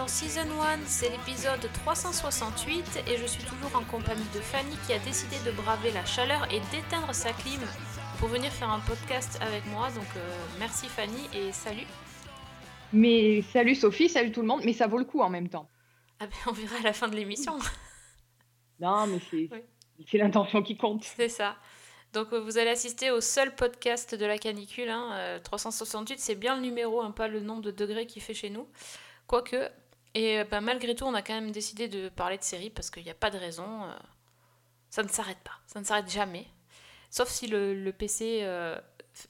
dans Season 1, c'est l'épisode 368 et je suis toujours en compagnie de Fanny qui a décidé de braver la chaleur et d'éteindre sa clim pour venir faire un podcast avec moi. Donc euh, merci Fanny et salut. Mais salut Sophie, salut tout le monde, mais ça vaut le coup en même temps. Ah ben, on verra à la fin de l'émission. Non, mais c'est Oui. l'intention qui compte. c'est ça. Donc euh, vous allez assister au seul podcast de la canicule. hein, euh, 368, c'est bien le numéro, hein, pas le nombre de degrés qu'il fait chez nous. Quoique. Et euh, ben, malgré tout, on a quand même décidé de parler de série parce qu'il n'y a pas de raison. euh, ça ne s'arrête pas. Ça ne s'arrête jamais. Sauf si le, le PC euh,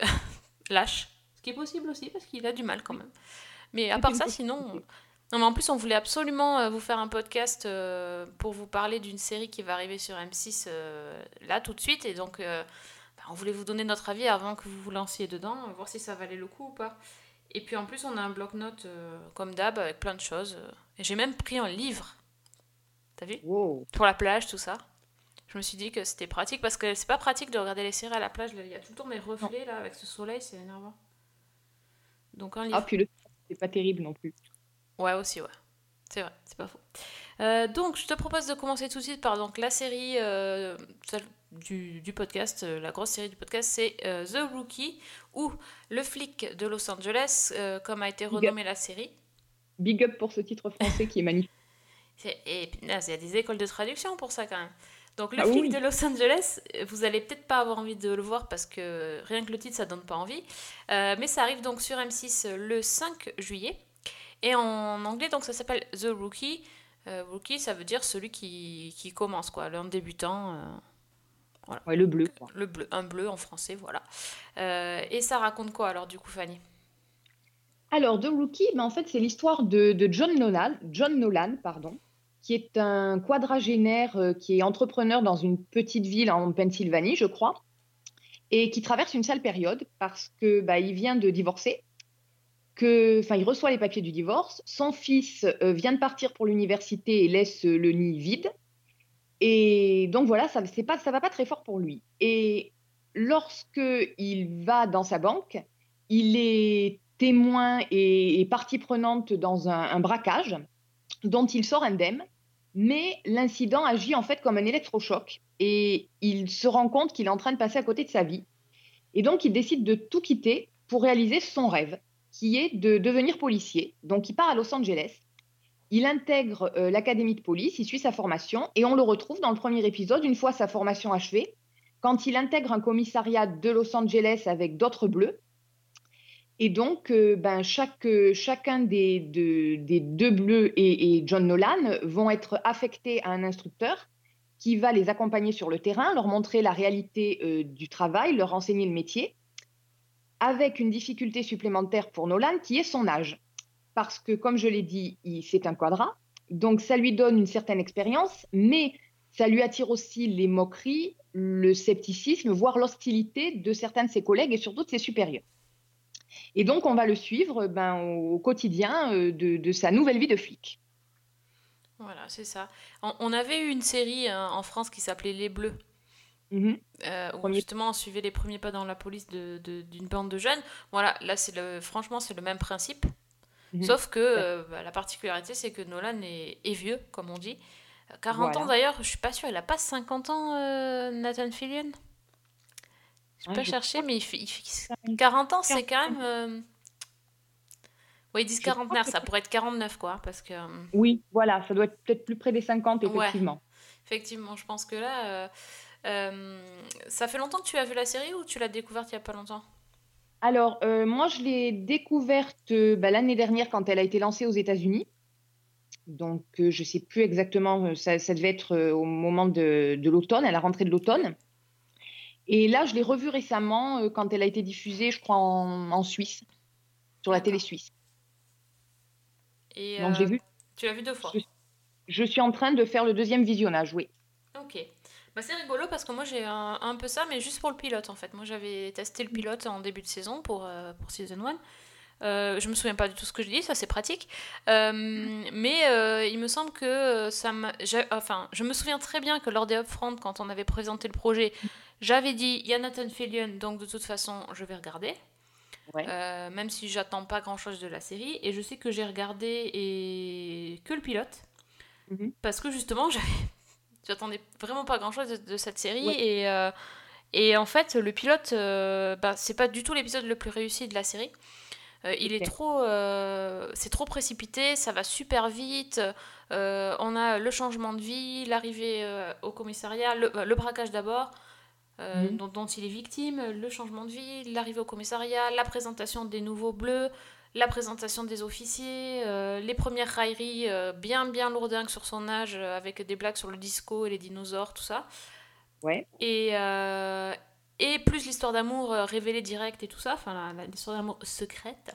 lâche. Ce qui est possible aussi parce qu'il a du mal quand même. Mais à part ça, sinon. Non, mais en plus, on voulait absolument vous faire un podcast euh, pour vous parler d'une série qui va arriver sur M6 euh, là tout de suite. Et donc, bah, on voulait vous donner notre avis avant que vous vous lanciez dedans, voir si ça valait le coup ou pas. Et puis en plus, on a un bloc-notes euh, comme d'hab avec plein de choses. Et j'ai même pris un livre. T'as vu? Wow. Pour la plage, tout ça. Je me suis dit que c'était pratique parce que c'est pas pratique de regarder les séries à la plage. Il y a tout le temps des reflets là avec ce soleil, c'est énervant. Donc un livre. Ah, puis le c'est pas terrible non plus. Ouais, aussi, ouais. C'est vrai, c'est pas faux. Euh, donc, je te propose de commencer tout de suite par donc, la série euh, du, du podcast, euh, la grosse série du podcast, c'est euh, The Rookie, ou Le flic de Los Angeles, euh, comme a été renommée la série. Big up pour ce titre français qui est magnifique. Et punaise, il y a des écoles de traduction pour ça quand même. Donc, Le Ah flic oui. de Los Angeles, vous allez peut-être pas avoir envie de le voir parce que rien que le titre, ça donne pas envie. Mais ça arrive donc sur M6 le 5 juillet. Et en anglais, donc ça s'appelle The Rookie. Rookie, ça veut dire celui qui, qui commence, quoi, l'un débutant. Ouais, le bleu. quoi. le bleu, un bleu en français, voilà. Euh, et ça raconte quoi alors, du coup, Fanny? Alors, The Rookie, ben, en fait, c'est l'histoire de, de John Nolan, John Nolan, pardon, qui est un quadragénaire euh, qui est entrepreneur dans une petite ville en Pennsylvanie, je crois, et qui traverse une sale période parce que bah, il vient de divorcer, que, enfin, il reçoit les papiers du divorce. Son fils euh, vient de partir pour l'université et laisse euh, le nid vide. Et donc voilà, ça c'est pas, va pas très fort pour lui. Et lorsque il va dans sa banque, il est témoin et, et partie prenante dans un, un braquage dont il sort indemne, mais l'incident agit en fait comme un électrochoc et il se rend compte qu'il est en train de passer à côté de sa vie. Et donc il décide de tout quitter pour réaliser son rêve, qui est de devenir policier. Donc il part à Los Angeles, il intègre euh, l'académie de police, il suit sa formation et on le retrouve dans le premier épisode, une fois sa formation achevée, quand il intègre un commissariat de Los Angeles avec d'autres bleus. Et donc, euh, ben, chacun des, de- des deux bleus et, et John Nolan vont être affectés à un instructeur qui va les accompagner sur le terrain, leur montrer la réalité euh, du travail, leur enseigner le métier, avec une difficulté supplémentaire pour Nolan qui est son âge. Parce que, comme je l'ai dit, c'est un quadra, donc ça lui donne une certaine expérience, mais ça lui attire aussi les moqueries, le scepticisme, voire l'hostilité de certains de ses collègues et surtout de ses supérieurs. Et donc, on va le suivre ben, au quotidien euh, de, de sa nouvelle vie de flic. Voilà, c'est ça. On, on avait eu une série hein, en France qui s'appelait Les Bleus. Mhm. euh, où justement on suivait les premiers pas dans la police de- de- d'une bande de jeunes. Voilà, là c'est le, franchement c'est le même principe, Mhm. sauf que euh, bah, la particularité c'est que Nolan est, est vieux, comme on dit. Euh, 40 ans d'ailleurs, je suis pas sûre, il a pas 50 ans euh, Nathan Fillion? Je Ah, pas je cherché, mais il fait, il fait- 40 ans c'est quand même. euh, Oui, ils disent quarantenaire, ça pourrait être 49 quoi, parce que. Oui, voilà, ça doit être peut-être plus près des 50, Ouais. effectivement. Effectivement, je pense que là. ça fait longtemps que tu as vu la série ou tu l'as découverte il y a pas longtemps? Alors, euh, moi, je l'ai découverte euh, bah, l'année dernière quand elle a été lancée aux États-Unis. Donc, euh, je ne sais plus exactement, ça, ça devait être euh, au moment de, de l'automne, à la rentrée de l'automne. Et là, je l'ai revue récemment quand elle a été diffusée, je crois, en, en Suisse, sur la télé suisse. Et Donc, j'ai vu, Tu l'as vu deux fois je, je suis en train de faire le deuxième visionnage, oui. Ok. Bah, c'est rigolo parce que moi j'ai un, un peu ça, mais juste pour le pilote en fait. Moi j'avais testé le pilote en début de saison pour, euh, pour Season 1. Euh, je me souviens pas du tout ce que je dis, ça c'est pratique. Euh, mais euh, il me semble que ça m'a. Enfin, je me souviens très bien que lors des upfront, quand on avait présenté le projet, j'avais dit il y a Nathan Fillion, donc de toute façon, je vais regarder. Ouais. Même si j'attends pas grand chose de la série. Et je sais que j'ai regardé et que le pilote. Mhm. Parce que justement, j'avais. J'attendais vraiment pas grand chose de, de cette série. Ouais. Et, euh, et en fait, le pilote, euh, bah, c'est pas du tout l'épisode le plus réussi de la série. Euh, il est trop. euh, c'est trop précipité, ça va super vite. On a le changement de vie, l'arrivée au commissariat, le, le braquage d'abord, Mhm. dont, dont il est victime, le changement de vie, l'arrivée au commissariat, la présentation des nouveaux bleus, la présentation des officiers, euh, les premières railleries euh, bien bien lourdingues sur son âge, euh, avec des blagues sur le disco et les dinosaures, tout ça. Ouais. Et, et plus l'histoire d'amour révélée directe et tout ça, enfin l'histoire d'amour secrète.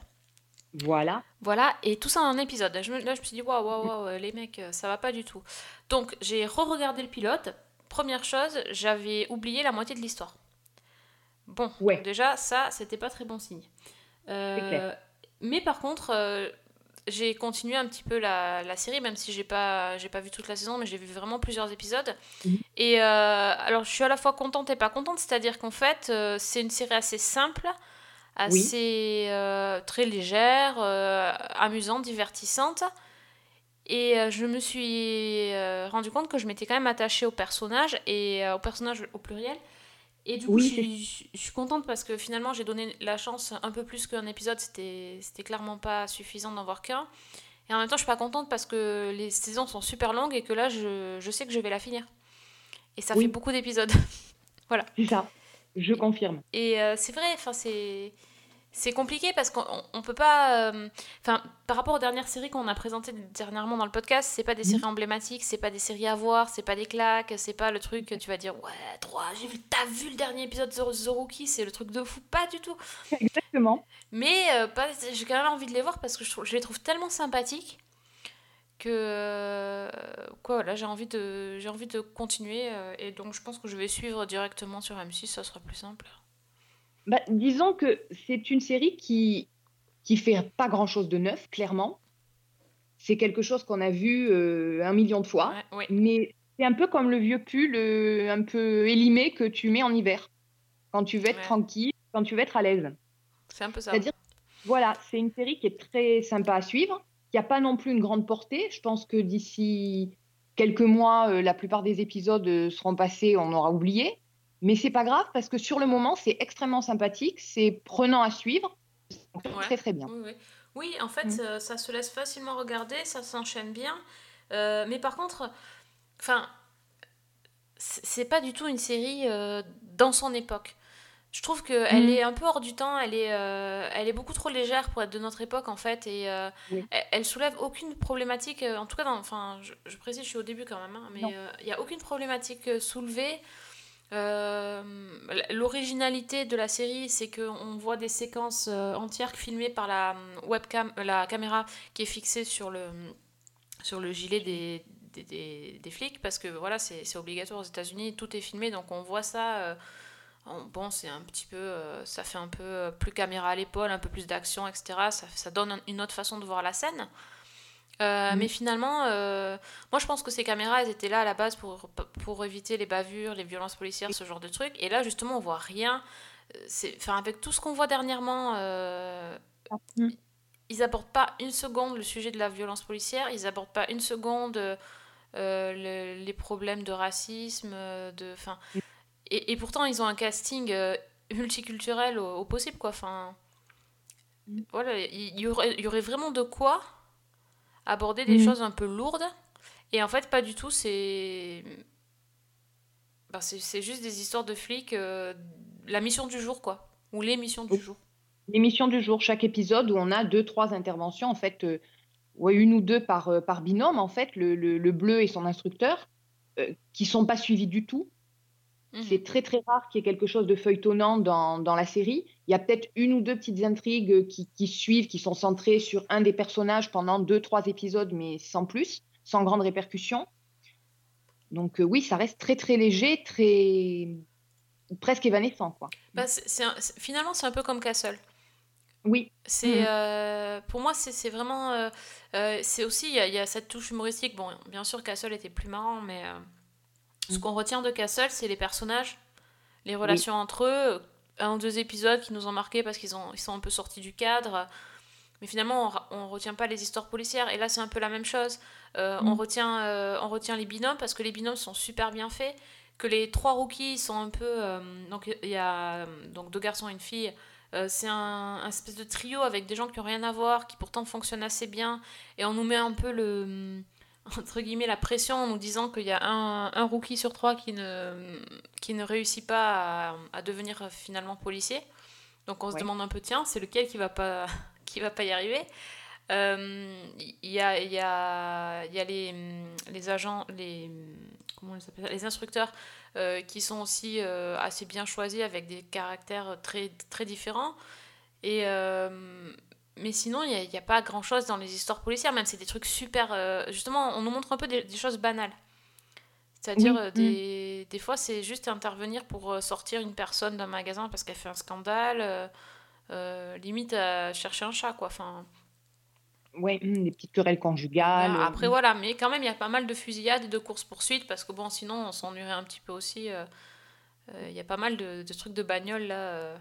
Voilà. Voilà, et tout ça en un épisode. Je me- là, je me suis dit, waouh, waouh, waouh, les mecs, ça va pas du tout. Donc, j'ai re-regardé le pilote. Première chose, j'avais oublié la moitié de l'histoire. Bon, Ouais. déjà, ça, c'était pas très bon signe. Euh. Mais par contre, euh, j'ai continué un petit peu la, la série, même si j'ai pas, j'ai pas vu toute la saison, mais j'ai vu vraiment plusieurs épisodes. Mhm. Et euh, alors, je suis à la fois contente et pas contente, c'est-à-dire qu'en fait, euh, c'est une série assez simple, assez très légère, amusante, divertissante. Et je me suis rendu compte que je m'étais quand même attachée au personnage, et au personnage au pluriel. Et du coup, Oui, je, suis, je suis contente parce que finalement, j'ai donné la chance un peu plus qu'un épisode. C'était clairement pas suffisant d'en voir qu'un. Et en même temps, je suis pas contente parce que les saisons sont super longues et que là, je, je sais que je vais la finir. Et ça Oui. fait beaucoup d'épisodes. C'est ça. Je confirme. Et euh, c'est vrai, enfin c'est c'est compliqué parce qu'on on- on peut pas. euh, Enfin, par rapport aux dernières séries qu'on a présentées dernièrement dans le podcast, c'est pas des Mhm. séries emblématiques, c'est pas des séries à voir, c'est pas des claques, c'est pas le truc que tu vas dire ouais, droit, j'ai vu, t'as vu le dernier épisode de The Rookie, c'est le truc de fou, pas du tout. Exactement. Mais euh, j'ai quand même envie de les voir parce que je, trouve- je les trouve tellement sympathiques que euh, quoi là j'ai envie de j'ai envie de continuer et donc je pense que je vais suivre directement sur M6 ça sera plus simple Bah, disons que c'est une série qui qui fait pas grand-chose de neuf, clairement. C'est quelque chose qu'on a vu euh, un million de fois, ouais, mais c'est un peu comme le vieux pull euh, un peu élimé que tu mets en hiver, quand tu veux être Ouais. tranquille, quand tu veux être à l'aise. c'est un peu ça C'est-à-dire, voilà, c'est une série qui est très sympa à suivre, qui n'a pas non plus une grande portée. Je pense que d'ici quelques mois, euh, la plupart des épisodes seront passés, on aura oublié. Mais c'est pas grave parce que sur le moment, c'est extrêmement sympathique, c'est prenant à suivre, c'est Ouais. très très bien. Oui, oui. Oui, en fait, Mm. euh, ça se laisse facilement regarder, ça s'enchaîne bien. Euh, mais par contre, enfin, c'est pas du tout une série euh, dans son époque. Je trouve qu'elle Mm. est un peu hors du temps, elle est, elle est beaucoup trop légère pour être de notre époque en fait, et Oui. elle, elle soulève aucune problématique, en tout cas, enfin, je, je précise, je suis au début quand même, hein, mais il n'y a aucune problématique soulevée. Euh, L'originalité de la série, c'est qu'on voit des séquences euh, entières filmées par la euh, webcam, la caméra qui est fixée sur le, sur le gilet des, des, des- flics, parce que voilà, c'est obligatoire aux États-Unis, tout est filmé, donc on voit ça. bon, c'est un petit peu, ça fait un peu plus caméra à l'épaule, un peu plus d'action, etc. Ça, ça donne un- une autre façon de voir la scène. Euh, Mhm. Mais finalement, euh, moi je pense que ces caméras elles étaient là à la base pour, pour éviter les bavures, les violences policières, ce genre de trucs. Et là justement on voit rien. Euh, Enfin, avec tout ce qu'on voit dernièrement, euh, Mm. ils abordent pas une seconde le sujet de la violence policière, ils abordent pas une seconde le- les problèmes de racisme, de, enfin, Mm. et, et pourtant ils ont un casting multiculturel au, au possible quoi. Mm. voilà, il y, aurait, il y aurait vraiment de quoi aborder des Mhm. choses un peu lourdes. Et en fait, pas du tout, c'est. Ben, c'est juste des histoires de flics, euh, la mission du jour, quoi. Ou les missions du jour. L'émission du jour, chaque épisode où on a deux, trois interventions, en fait, euh, ouais, une ou deux par, euh, par binôme, en fait, le, le- le bleu et son instructeur, euh, qui sont pas suivis du tout. Mhm. C'est très très rare qu'il y ait quelque chose de feuilletonnant dans, dans la série. Il y a peut-être une ou deux petites intrigues qui, qui suivent, qui sont centrées sur un des personnages pendant deux, trois épisodes, mais sans plus, sans grande répercussion. Donc euh, oui, ça reste très très léger, très presque évanescent, quoi. Bah, un- finalement, c'est un peu comme Castle. Oui. C'est, Mhm. euh, pour moi, c'est vraiment. euh, euh, c'est aussi, il y, y a cette touche humoristique. Bon, bien sûr, Castle était plus marrant, mais ce Mhm. qu'on retient de Castle, c'est les personnages, les relations entre eux. Un ou deux épisodes qui nous ont marqués parce qu'ils ont, ils sont un peu sortis du cadre. Mais finalement, on, on retient pas les histoires policières. Et là, c'est un peu la même chose. Euh, on, Mhm. retient, euh, on retient les binômes parce que les binômes sont super bien faits. Que les trois rookies sont un peu. euh, donc, il y a donc, deux garçons et une fille. C'est un, un espèce de trio avec des gens qui n'ont rien à voir, qui pourtant fonctionnent assez bien. Et on nous met un peu le. Entre guillemets, la pression en nous disant qu'il y a un, un rookie sur trois qui ne, qui ne réussit pas à, à devenir finalement policier. Donc on se Ouais. demande un peu, tiens, c'est lequel qui va pas, qui va pas y arriver? Euh, Il y a, y a, y a les, les agents, les, comment on les appelle ça? Les instructeurs euh, qui sont aussi euh, assez bien choisis avec des caractères très, très différents. Et, mais sinon, il n'y a, pas grand chose dans les histoires policières, même c'est des trucs super. euh, justement, on nous montre un peu des, des choses banales. C'est-à-dire, Oui, euh, des, des fois, c'est juste intervenir pour euh, sortir une personne d'un magasin parce qu'elle fait un scandale, euh, limite à chercher un chat, quoi. Enfin, Ouais, hum, des petites querelles conjugales. Après, hum. voilà, mais quand même, il y a pas mal de fusillades et de courses-poursuites parce que, bon, sinon, on s'ennuierait un petit peu aussi. Il y a pas mal de, de trucs de bagnole, là.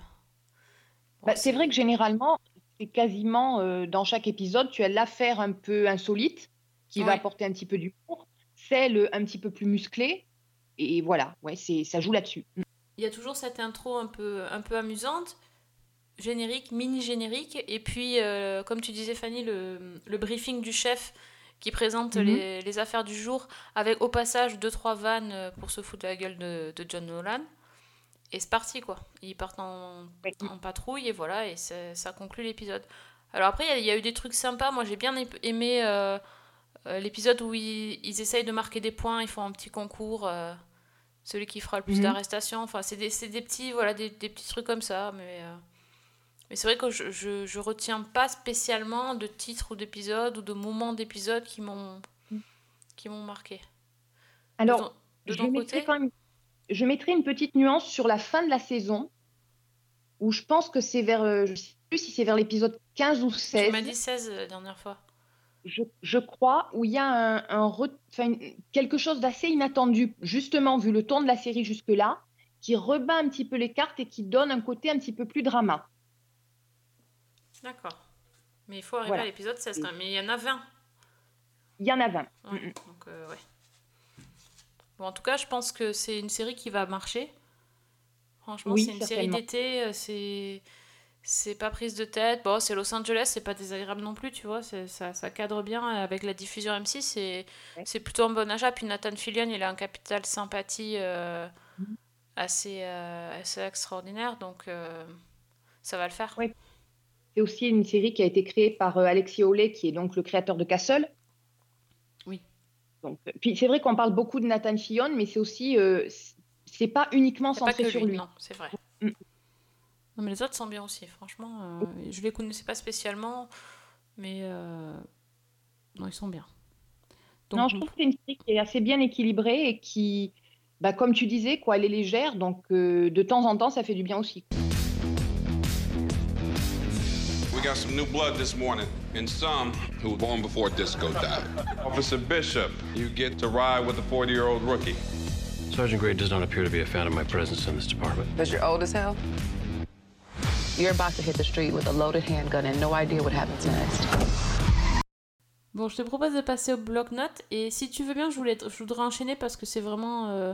Bon, Bah, c'est vrai que généralement, c'est quasiment euh, dans chaque épisode, tu as l'affaire un peu insolite qui va apporter un petit peu d'humour, celle un petit peu plus musclée, et voilà, ouais, c'est, ça joue là-dessus. Il y a toujours cette intro un peu, un peu amusante, générique, mini-générique, et puis, euh, comme tu disais Fanny, le, le briefing du chef qui présente Mhm. les, les affaires du jour, avec au passage deux trois vannes euh, pour se foutre de la gueule de, de John Nolan. Et c'est parti quoi. Ils partent en, Oui. en patrouille et voilà, et ça, conclut l'épisode. Alors après, il y a- il y, a eu des trucs sympas. Moi, j'ai bien aimé euh, euh, l'épisode où ils, ils essayent de marquer des points, ils font un petit concours. euh, celui qui fera le plus Mhm. d'arrestations. Enfin, c'est des, petits, voilà, des, des petits trucs comme ça. Mais, euh, mais c'est vrai que je, je, je retiens pas spécialement de titres ou d'épisodes ou de moments d'épisodes qui m'ont qui m'ont marqué. De Alors, ton- de ton côté quand même, je mettrais une petite nuance sur la fin de la saison, où je pense que c'est vers, euh, je sais plus si c'est vers l'épisode 15 ou Tu 16. m'as dit 16 la dernière fois. je, je crois, où il y a un, un re- enfin, une- quelque chose d'assez inattendu, justement, vu le ton de la série jusque-là, qui rebat un petit peu les cartes et qui donne un côté un petit peu plus drama. D'accord. Mais il faut arriver Voilà. à l'épisode 16 quand même. Mais il y en a 20. Il y en a 20. Ouais, donc, euh, ouais. Bon, en tout cas, je pense que c'est une série qui va marcher. Franchement, Oui, c'est une série d'été, euh, c'est c'est pas prise de tête. Bon, c'est Los Angeles, c'est pas désagréable non plus, tu vois. Ça, ça cadre bien avec la diffusion M6. C'est Ouais. plutôt un bon achat. Puis Nathan Fillion, il a un capital sympathie euh, Mhm. assez, euh, assez extraordinaire. Donc, euh, ça va le faire. Ouais. C'est aussi une série qui a été créée par euh, Alexis Oley, qui est donc le créateur de Castle. Donc, euh, puis c'est vrai qu'on parle beaucoup de Nathan Fillion, mais c'est aussi, euh, c'est pas uniquement pas centré que sur lui, c'est vrai. Mm. Non, mais les autres sont bien aussi, franchement. euh, je les connaissais pas spécialement, mais euh, non, ils sont bien. Donc, Non, je trouve que c'est une série qui est assez bien équilibrée et qui, bah, comme tu disais, quoi, elle est légère, donc de temps en temps, ça fait du bien aussi. Got some new blood this morning, and some who were born before disco died. Officer Bishop, you get to ride with the 40 year old rookie. Sergeant Gray does not appear to be a fan of my presence in this department. Because you're old as hell? You're about to hit the street with a loaded handgun and no idea what happens next. Bon, je te propose de passer au bloc-notes. Et si tu veux bien, je, voulais, je voudrais enchaîner parce que c'est vraiment. euh,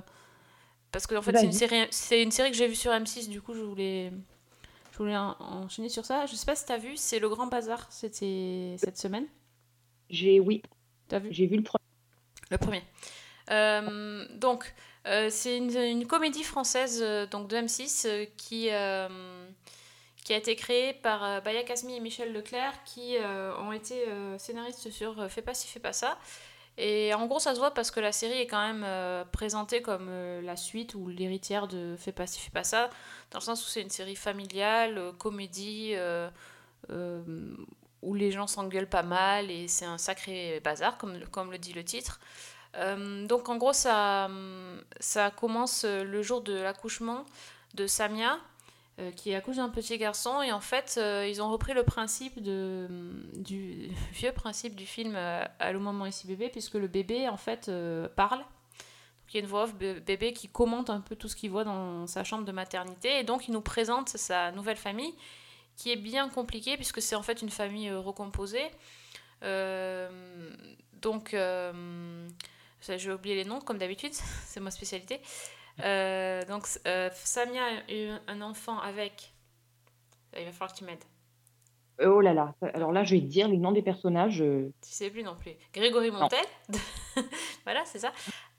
parce que en fait, c'est une, série, c'est une série que j'ai vue sur M6, du coup, je voulais, je voulais en- enchaîner sur ça. Je sais pas si t'as vu, c'est Le Grand Bazar, c'était cette semaine. J'ai, oui, T'as vu? J'ai vu le premier. Le premier. Euh, donc, euh, c'est une, une comédie française euh, donc de M6 euh, qui, qui a été créée par Baya Kasmi et Michel Leclerc qui ont été scénaristes sur Fais pas ci, fais pas ça. Et en gros, ça se voit parce que la série est quand même euh, présentée comme euh, la suite ou l'héritière de Fais pas ci, fais pas ça, dans le sens où c'est une série familiale, euh, comédie, où les gens s'engueulent pas mal et c'est un sacré bazar, comme, comme le dit le titre. Donc en gros, ça, ça commence le jour de l'accouchement de Samia, euh, qui accouche d'un petit garçon. Et en fait, euh, ils ont repris le principe de, du vieux principe du film euh, Allô maman ici bébé, puisque le bébé en fait parle. Il y a une voix off bé- bébé qui commente un peu tout ce qu'il voit dans sa chambre de maternité. Et donc, il nous présente sa nouvelle famille, qui est bien compliquée, puisque c'est en fait une famille recomposée. Donc, euh, j'ai oublié les noms, comme d'habitude, c'est ma spécialité. Euh, donc, euh, Samia a eu un enfant avec. Il va falloir que tu m'aides. Oh là là. Alors là, je vais te dire les noms des personnages. euh, Tu sais plus non plus. Grégory Montel. voilà, c'est ça.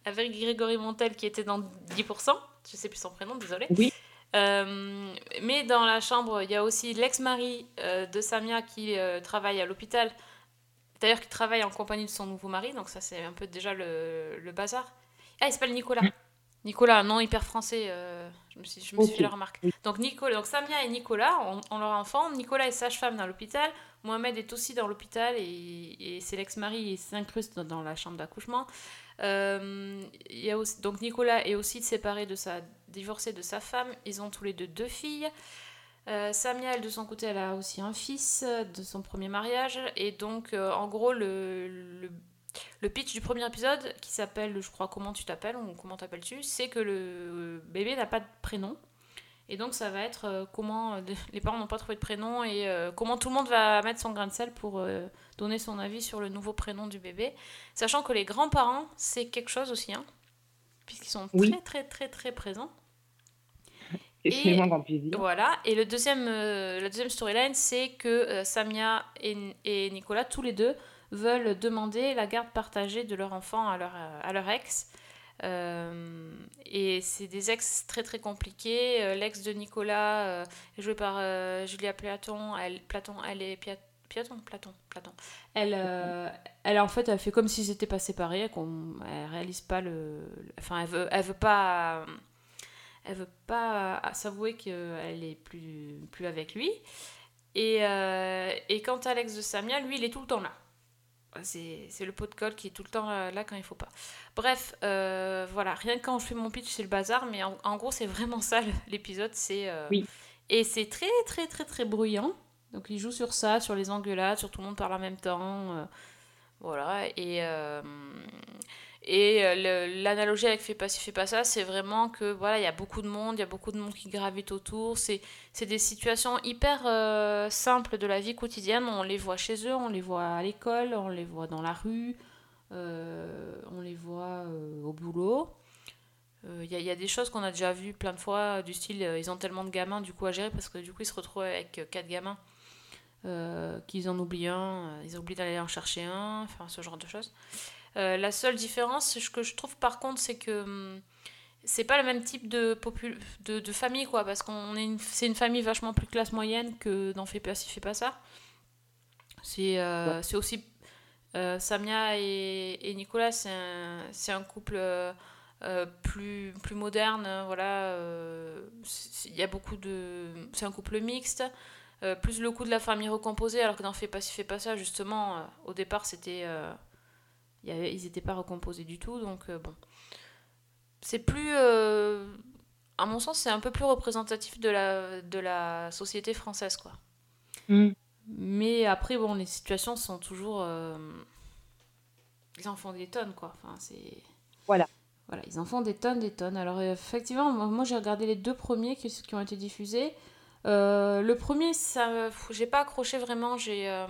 Avec Grégory Montel qui était dans 10%. Je sais plus son prénom, désolé. Oui. Euh, mais dans la chambre, il y a aussi l'ex-mari euh, de Samia qui euh, travaille à l'hôpital. D'ailleurs, qui travaille en compagnie de son nouveau mari. Donc, ça, c'est un peu déjà le, le bazar. Ah, il s'appelle Nicolas. Nicolas, un nom hyper français. euh, je me suis, je me suis fait la remarque. Donc, Nicolas, donc Samia et Nicolas ont, leur enfant. Nicolas est sage-femme dans l'hôpital. Mohamed est aussi dans l'hôpital et, et c'est l'ex-mari, il s'incruste dans, dans la chambre d'accouchement. Euh, il y a aussi, donc Nicolas est aussi séparé de sa, divorcé de sa femme. Ils ont tous les deux deux filles. Euh, Samia, elle, de son côté, elle a aussi un fils de son premier mariage. Et donc, euh, en gros, le, le, le pitch du premier épisode, qui s'appelle, je crois, Comment tu t'appelles ou Comment t'appelles-tu, c'est que le bébé n'a pas de prénom. Et donc, ça va être euh, comment euh, les parents n'ont pas trouvé de prénom et euh, comment tout le monde va mettre son grain de sel pour donner son avis sur le nouveau prénom du bébé. Sachant que les grands-parents, c'est quelque chose aussi, hein, puisqu'ils sont Oui. très, très, très, très présents. Et-. Voilà, et le deuxième, euh, la deuxième storyline, c'est que euh, Samia et, et Nicolas, tous les deux, veulent demander la garde partagée de leur enfant à leur, euh, à leur ex. Euh, et c'est des ex très très compliqués. Euh, L'ex de Nicolas, jouée par Julia Platon, elle, Platon, elle est Platon, Platon, Platon. Elle, elle en fait, elle fait comme s'ils n'étaient pas séparés, qu'on, elle réalise pas le, enfin, elle veut, elle veut pas, elle veut pas s'avouer qu'elle est plus, plus avec lui. Et, et quant à Alex de Samia, lui, il est tout le temps là. C'est le pot de colle qui est tout le temps là, là quand il faut pas. Bref, euh, voilà, rien que quand je fais mon pitch, c'est le bazar, mais en, en gros, c'est vraiment ça l'épisode. c'est euh, Oui. Et c'est très, très, très, très bruyant. Donc, il joue sur ça, sur les engueulades, sur tout le monde parle en même temps. euh, voilà, et. Et euh, l'analogie avec Fais pas ci, fais pas ça, c'est vraiment que voilà, il y a beaucoup de monde, il y a beaucoup de monde qui gravite autour. C'est des situations hyper euh, simples de la vie quotidienne. On les voit chez eux, on les voit à l'école, on les voit dans la rue, euh, on les voit au boulot. Il y, y a des choses qu'on a déjà vues plein de fois, du style ils ont tellement de gamins du coup à gérer parce que du coup ils se retrouvent avec quatre gamins, euh, qu'ils en oublient un, euh, ils oublient d'aller en chercher un, enfin ce genre de choses. Euh, la seule différence, ce que je trouve par contre, c'est que hum, c'est pas le même type de, popul- de, de famille, quoi, parce qu'on est c'est une famille vachement plus classe moyenne que dans Fais pas ci, fais pas ça. C'est euh, aussi. Samia et, et Nicolas, c'est un, couple euh, plus, plus moderne, voilà. euh, Il y a beaucoup de. C'est un couple mixte. Euh, plus le coup de la famille recomposée, alors que dans Fais pas ci, fais pas ça, justement, euh, au départ, c'était. euh, ils n'étaient pas recomposés du tout, donc bon. C'est plus. à mon sens, c'est un peu plus représentatif de la, de la société française, quoi. Mm. Mais après, bon, les situations sont toujours. Ils en font des tonnes, quoi. Enfin, c'est. Voilà. Voilà, ils en font des tonnes, des tonnes. Alors, effectivement, moi, moi, j'ai regardé les deux premiers qui, qui ont été diffusés. Euh, le premier, ça, j'ai pas accroché vraiment. J'ai. euh,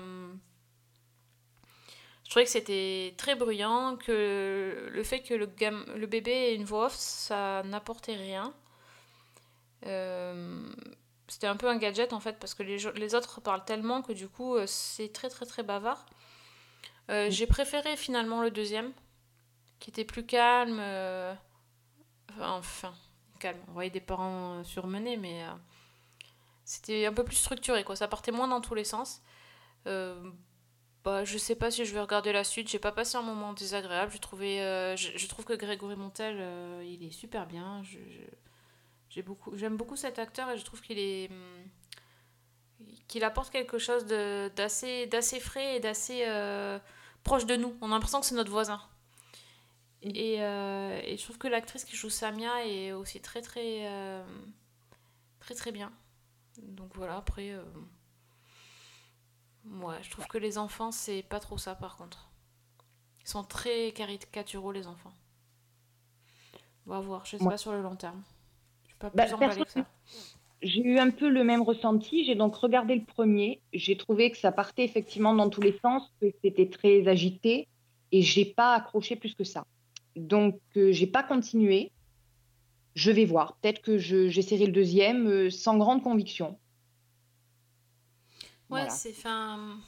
Je trouvais que c'était très bruyant, que le fait que le, gam- le bébé ait une voix off, ça n'apportait rien. Euh, C'était un peu un gadget en fait, parce que les, autres parlent tellement que du coup, c'est très très très bavard. Euh, J'ai préféré finalement le deuxième, qui était plus calme. euh, Enfin, calme. On voyait des parents surmenés, mais c'était un peu plus structuré, quoi. Ça partait moins dans tous les sens. Euh, bah, je sais pas si je vais regarder la suite. J'ai pas passé un moment désagréable. J'ai trouvé, euh, je, je trouve que Grégory Montel, euh, il est super bien. Je, j'ai beaucoup, j'aime beaucoup cet acteur et je trouve qu'il est, hum, qu'il apporte quelque chose de, d'assez, d'assez frais et d'assez euh, proche de nous. On a l'impression que c'est notre voisin. Et, euh, et je trouve que l'actrice qui joue Samia est aussi très très très très bien. Donc voilà, après. euh, Ouais, je trouve que les enfants, c'est pas trop ça par contre. Ils sont très caricaturaux, les enfants. On va voir, je sais Ouais. pas sur le long terme. Je suis pas Bah, plus emballée que ça. J'ai eu un peu le même ressenti. J'ai donc regardé le premier. J'ai trouvé que ça partait effectivement dans tous les sens, que c'était très agité et j'ai pas accroché plus que ça. Donc, euh, j'ai pas continué. Je vais voir. Peut-être que je- j'essaierai le deuxième euh, sans grande conviction. Ouais, Voilà. c'est. Enfin.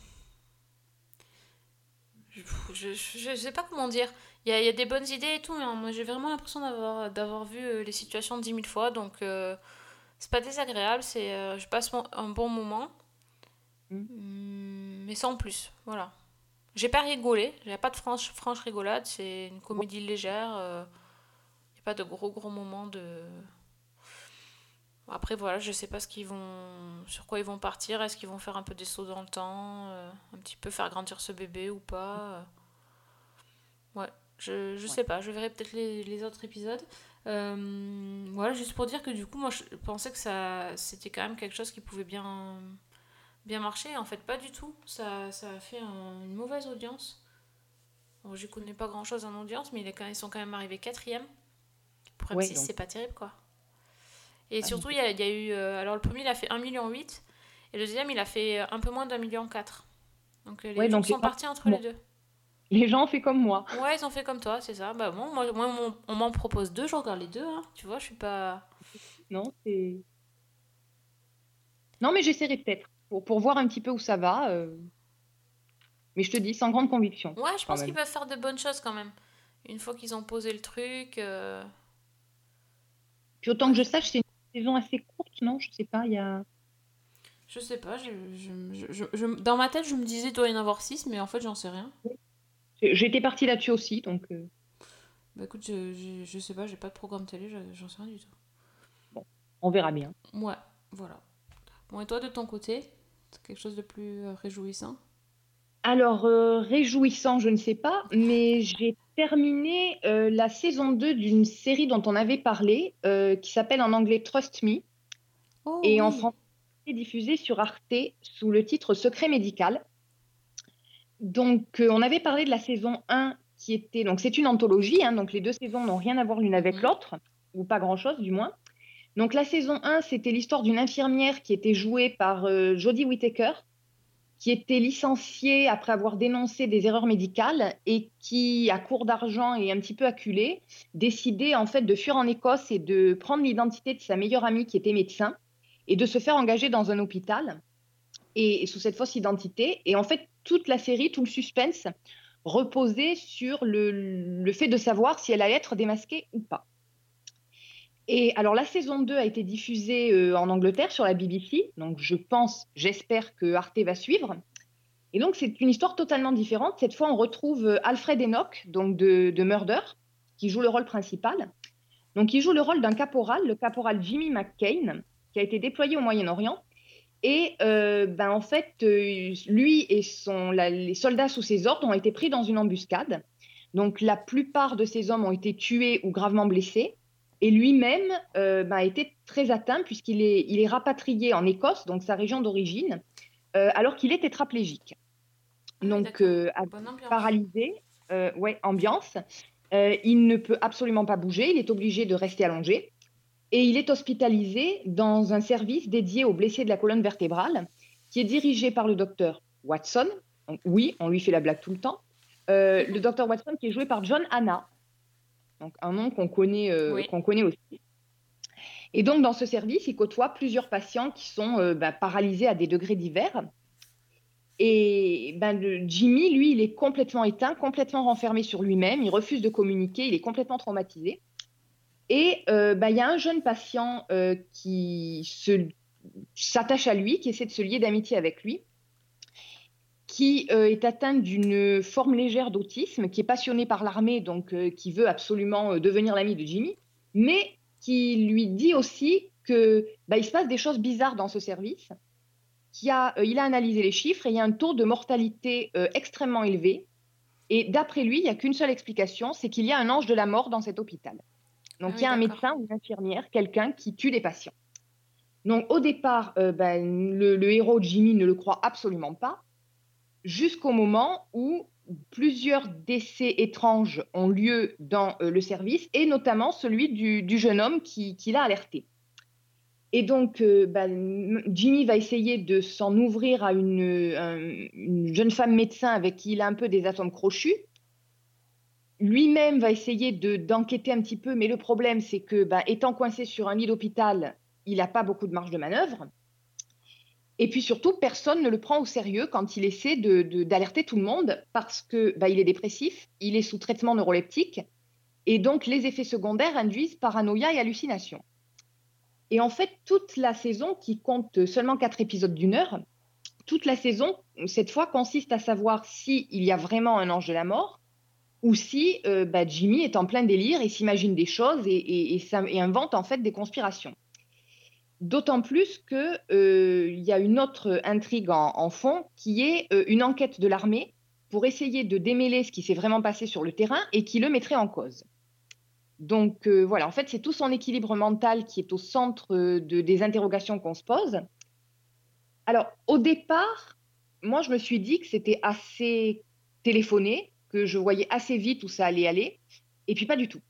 Je, je, je- je sais pas comment dire. Il y a, il y a des bonnes idées et tout, mais hein, moi j'ai vraiment l'impression d'avoir vu euh, les situations dix mille fois, donc euh, c'est pas désagréable, c'est euh, je passe mon- un bon moment, Mm. Mm, mais sans plus, voilà. J'ai pas rigolé, j'ai pas de franche, franche rigolade, c'est une comédie légère, pas de gros gros moments de... Après voilà, je sais pas ce qu'ils vont, sur quoi ils vont partir, est-ce qu'ils vont faire un peu des sauts dans le temps, euh, un petit peu faire grandir ce bébé ou pas. euh. Ouais, je, je sais pas, je verrai peut-être les, les autres épisodes. Euh, voilà, juste pour dire que du coup, moi je pensais que ça c'était quand même quelque chose qui pouvait bien, bien marcher. En fait, pas du tout. Ça, ça a fait un- une mauvaise audience. Bon, je connais pas grand chose en audience, mais ils sont quand même arrivés quatrième. Pour M6, Ouais, donc- c'est pas terrible quoi. Et Ah, surtout, il y a, il y a eu. euh, alors, le premier, il a fait 1,8 million. Et le deuxième, il a fait un peu moins d'un million. quatre. Donc, euh, les Ouais, gens donc sont partis entre les deux. Les gens ont fait comme moi. Ouais, ils ont fait comme toi, c'est ça. Bah bon, moi, moi, on m'en propose deux, je regarde les deux. hein. Tu vois, je suis pas. Non, c'est. Non, mais j'essaierai peut-être pour, pour voir un petit peu où ça va. euh. Mais je te dis, sans grande conviction. Ouais, je pense qu'ils peuvent faire de bonnes choses quand même. Une fois qu'ils ont posé le truc. euh, Puis autant que je sache, c'est une saison assez courte, non? Je sais pas, il y a. Je sais pas, je, je- je- je- je- dans ma tête, je me disais, il doit y en avoir six, mais en fait, j'en sais rien. J'étais partie là-dessus aussi, donc euh, Bah écoute, je, sais pas, j'ai pas de programme télé, je- j'en sais rien du tout. on verra bien. Ouais, voilà. Bon, et toi, de ton côté, c'est quelque chose de plus euh, réjouissant? Alors, euh, réjouissant, je ne sais pas, mais j'ai terminé euh, la saison 2 d'une série dont on avait parlé, euh, qui s'appelle en anglais Trust Me, Oh, et en français diffusée sur Arte sous le titre Secret médical. Donc, euh, on avait parlé de la saison 1 qui était. Donc, c'est une anthologie, hein, donc les deux saisons n'ont rien à voir l'une avec Mhm. l'autre, ou pas grand-chose du moins. Donc, la saison 1, c'était l'histoire d'une infirmière qui était jouée par Jodie Whittaker, qui était licenciée après avoir dénoncé des erreurs médicales et qui, à court d'argent et un petit peu acculée, décidait en fait de fuir en Écosse et de prendre l'identité de sa meilleure amie qui était médecin et de se faire engager dans un hôpital et, sous cette fausse identité. Et en fait, toute la série, tout le suspense reposait sur le fait de savoir si elle allait être démasquée ou pas. Et alors, la saison 2 a été diffusée euh, en Angleterre sur la BBC. Donc, je pense, j'espère que Arte va suivre. Et donc, c'est une histoire totalement différente. Cette fois, on retrouve euh, Alfred Enoch, donc de, de Murder, qui joue le rôle principal. Donc, il joue le rôle d'un caporal, le caporal Jimmy McCain, qui a été déployé au Moyen-Orient. Et euh, ben, en fait, lui et son, les soldats sous ses ordres ont été pris dans une embuscade. Donc, la plupart de ces hommes ont été tués ou gravement blessés. Et lui-même euh, ben, a été très atteint puisqu'il est, il est rapatrié en Écosse, donc sa région d'origine, euh, alors qu'il est tétraplégique. Donc, euh, paralysé, ouais, ambiance. Il ne peut absolument pas bouger, il est obligé de rester allongé. Et il est hospitalisé dans un service dédié aux blessés de la colonne vertébrale, qui est dirigé par le docteur Watson. Donc, oui, on lui fait la blague tout le temps. Euh, le docteur Watson qui est joué par John Hanna, donc un nom qu'on connaît, euh, Oui. qu'on connaît aussi. Et donc, dans ce service, il côtoie plusieurs patients qui sont euh, bah, paralysés à des degrés divers. Et ben, le Jimmy, lui, il est complètement éteint, complètement renfermé sur lui-même, il refuse de communiquer, il est complètement traumatisé. Et euh, ben, il y a un jeune patient qui s'attache à lui, qui essaie de se lier d'amitié avec lui, qui euh, est atteint d'une forme légère d'autisme, qui est passionné par l'armée, donc euh, qui veut absolument euh, devenir l'ami de Jimmy, mais qui lui dit aussi que ben, il se passe des choses bizarres dans ce service qui a, euh, il a analysé les chiffres et il y a un taux de mortalité extrêmement élevé. Et d'après lui, il n'y a qu'une seule explication, c'est qu'il y a un ange de la mort dans cet hôpital. Donc Ah il y a un médecin ou une infirmière, quelqu'un qui tue des patients. Donc au départ, euh, ben, le, le héros Jimmy ne le croit absolument pas, jusqu'au moment où plusieurs décès étranges ont lieu dans euh, le service, et notamment celui du, jeune homme qui, l'a alerté. Et donc, euh, m- Jimmy va essayer de s'en ouvrir à une, un- une jeune femme médecin avec qui il a un peu des atomes crochus. Lui-même va essayer de d'enquêter un petit peu, mais le problème, c'est que, ben, étant coincé sur un lit d'hôpital, il n'a pas beaucoup de marge de manœuvre. Et puis surtout, personne ne le prend au sérieux quand il essaie d'alerter tout le monde parce que ben, il est dépressif, il est sous traitement neuroleptique, et donc les effets secondaires induisent paranoïa et hallucination. Et en fait, toute la saison, qui compte seulement quatre épisodes d'une heure, toute la saison, cette fois, consiste à savoir s'il y a vraiment un ange de la mort ou si euh, bah, Jimmy est en plein délire et s'imagine des choses et, et invente en fait des conspirations. D'autant plus qu'il y a une autre intrigue en, fond qui est euh, une enquête de l'armée pour essayer de démêler ce qui s'est vraiment passé sur le terrain et qui le mettrait en cause. Donc euh, voilà, en fait, c'est tout son équilibre mental qui est au centre euh, de- des interrogations qu'on se pose. Alors, au départ, moi, je me suis dit que c'était assez téléphoné, que je voyais assez vite où ça allait aller, et puis pas du tout.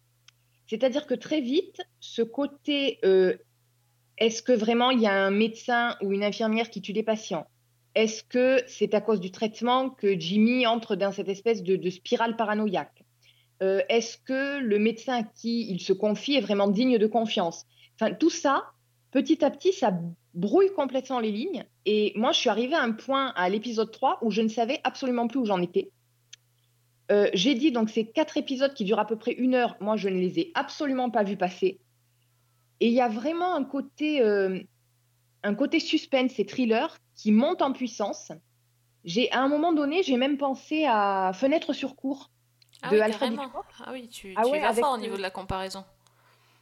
C'est-à-dire que très vite, ce côté, euh, est-ce que vraiment il y a un médecin ou une infirmière qui tue des patients? Est-ce que c'est à cause du traitement que Jimmy entre dans cette espèce de, spirale paranoïaque? Euh, Est-ce que le médecin à qui il se confie est vraiment digne de confiance? Enfin, tout ça, petit à petit, ça brouille complètement les lignes. Et moi, je suis arrivée à un point à l'épisode 3 où je ne savais absolument plus où j'en étais. Euh, J'ai dit donc ces quatre épisodes qui durent à peu près une heure, moi je ne les ai absolument pas vus passer. Et il y a vraiment un côté, euh, un côté suspense et thriller qui monte en puissance. J'ai à un moment donné, j'ai même pensé à Fenêtre sur cour Ah de oui, Alfred. Hitchcock. Ah oui, tu, Ah tu ouais, avec fort au niveau de la comparaison.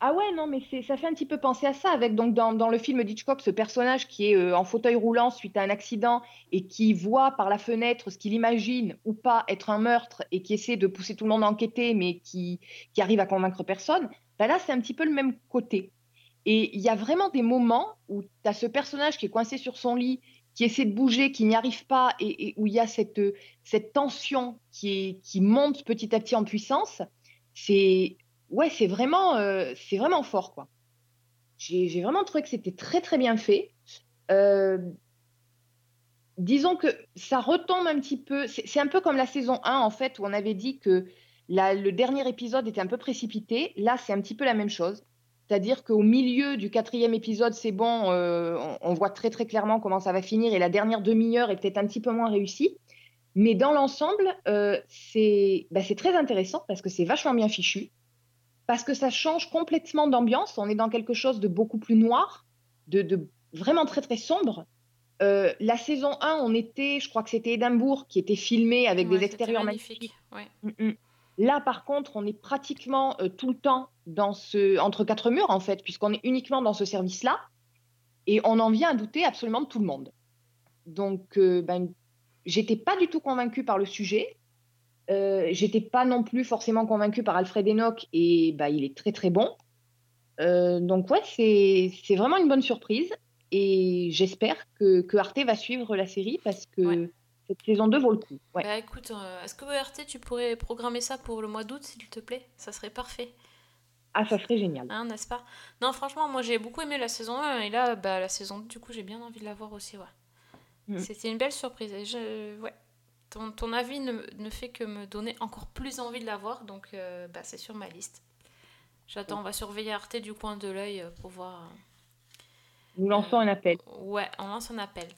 Ah ouais, non, mais ça fait un petit peu penser à ça, avec donc dans, dans le film d'Hitchcock, ce personnage qui est euh, en fauteuil roulant suite à un accident et qui voit par la fenêtre ce qu'il imagine ou pas être un meurtre et qui essaie de pousser tout le monde à enquêter, mais qui, qui arrive à convaincre personne. Ben là, c'est un petit peu le même côté. Et il y a vraiment des moments où tu as ce personnage qui est coincé sur son lit, qui essaie de bouger, qui n'y arrive pas, et, où il y a cette, tension qui, monte petit à petit en puissance. C'est ouais, vraiment, euh, vraiment fort, quoi. J'ai vraiment trouvé que c'était très, très bien fait. Euh, disons que ça retombe un petit peu. C'est un peu comme la saison 1, en fait, où on avait dit que le dernier épisode était un peu précipité. Là, c'est un petit peu la même chose. C'est-à-dire qu'au milieu du quatrième épisode, c'est bon, euh, on, on voit très, très clairement comment ça va finir, et la dernière demi-heure est peut-être un petit peu moins réussie. Mais dans l'ensemble, euh, c'est bah, c'est très intéressant parce que c'est vachement bien fichu parce que ça change complètement d'ambiance. On est dans quelque chose de beaucoup plus noir, de, de vraiment très très sombre. Euh, la saison 1, on était, je crois que c'était Édimbourg qui était filmé avec Ouais, des extérieurs magnifique. magnifiques. Ouais. Mm, mm. Là, par contre, on est pratiquement euh, tout le temps dans ce, entre quatre murs, en fait, puisqu'on est uniquement dans ce service-là. Et on en vient à douter absolument de tout le monde. Donc, euh, ben, j'étais pas du tout convaincue par le sujet. Euh, j'étais pas non plus forcément convaincue par Alfred Enoch et bah, il est très très bon. Donc ouais, c'est vraiment une bonne surprise et j'espère que, Arte va suivre la série parce que. Cette saison 2 vaut le coup. Ouais. Bah écoute, euh, est-ce que RT, tu pourrais programmer ça pour le mois d'août, s'il te plaît? Ça serait parfait, Ah, ça serait génial. hein, n'est-ce pas? Non, franchement, moi j'ai beaucoup aimé la saison 1 et là, bah, la saison 2, du coup, j'ai bien envie de la voir aussi, ouais. Mm. C'était une belle surprise. Et je... ouais. ton, ton avis ne, ne fait que me donner encore plus envie de la voir, donc euh, bah, c'est sur ma liste. J'attends, on va surveiller Arte du coin de l'œil euh, pour voir. Nous lançons un appel. Ouais, on lance un appel.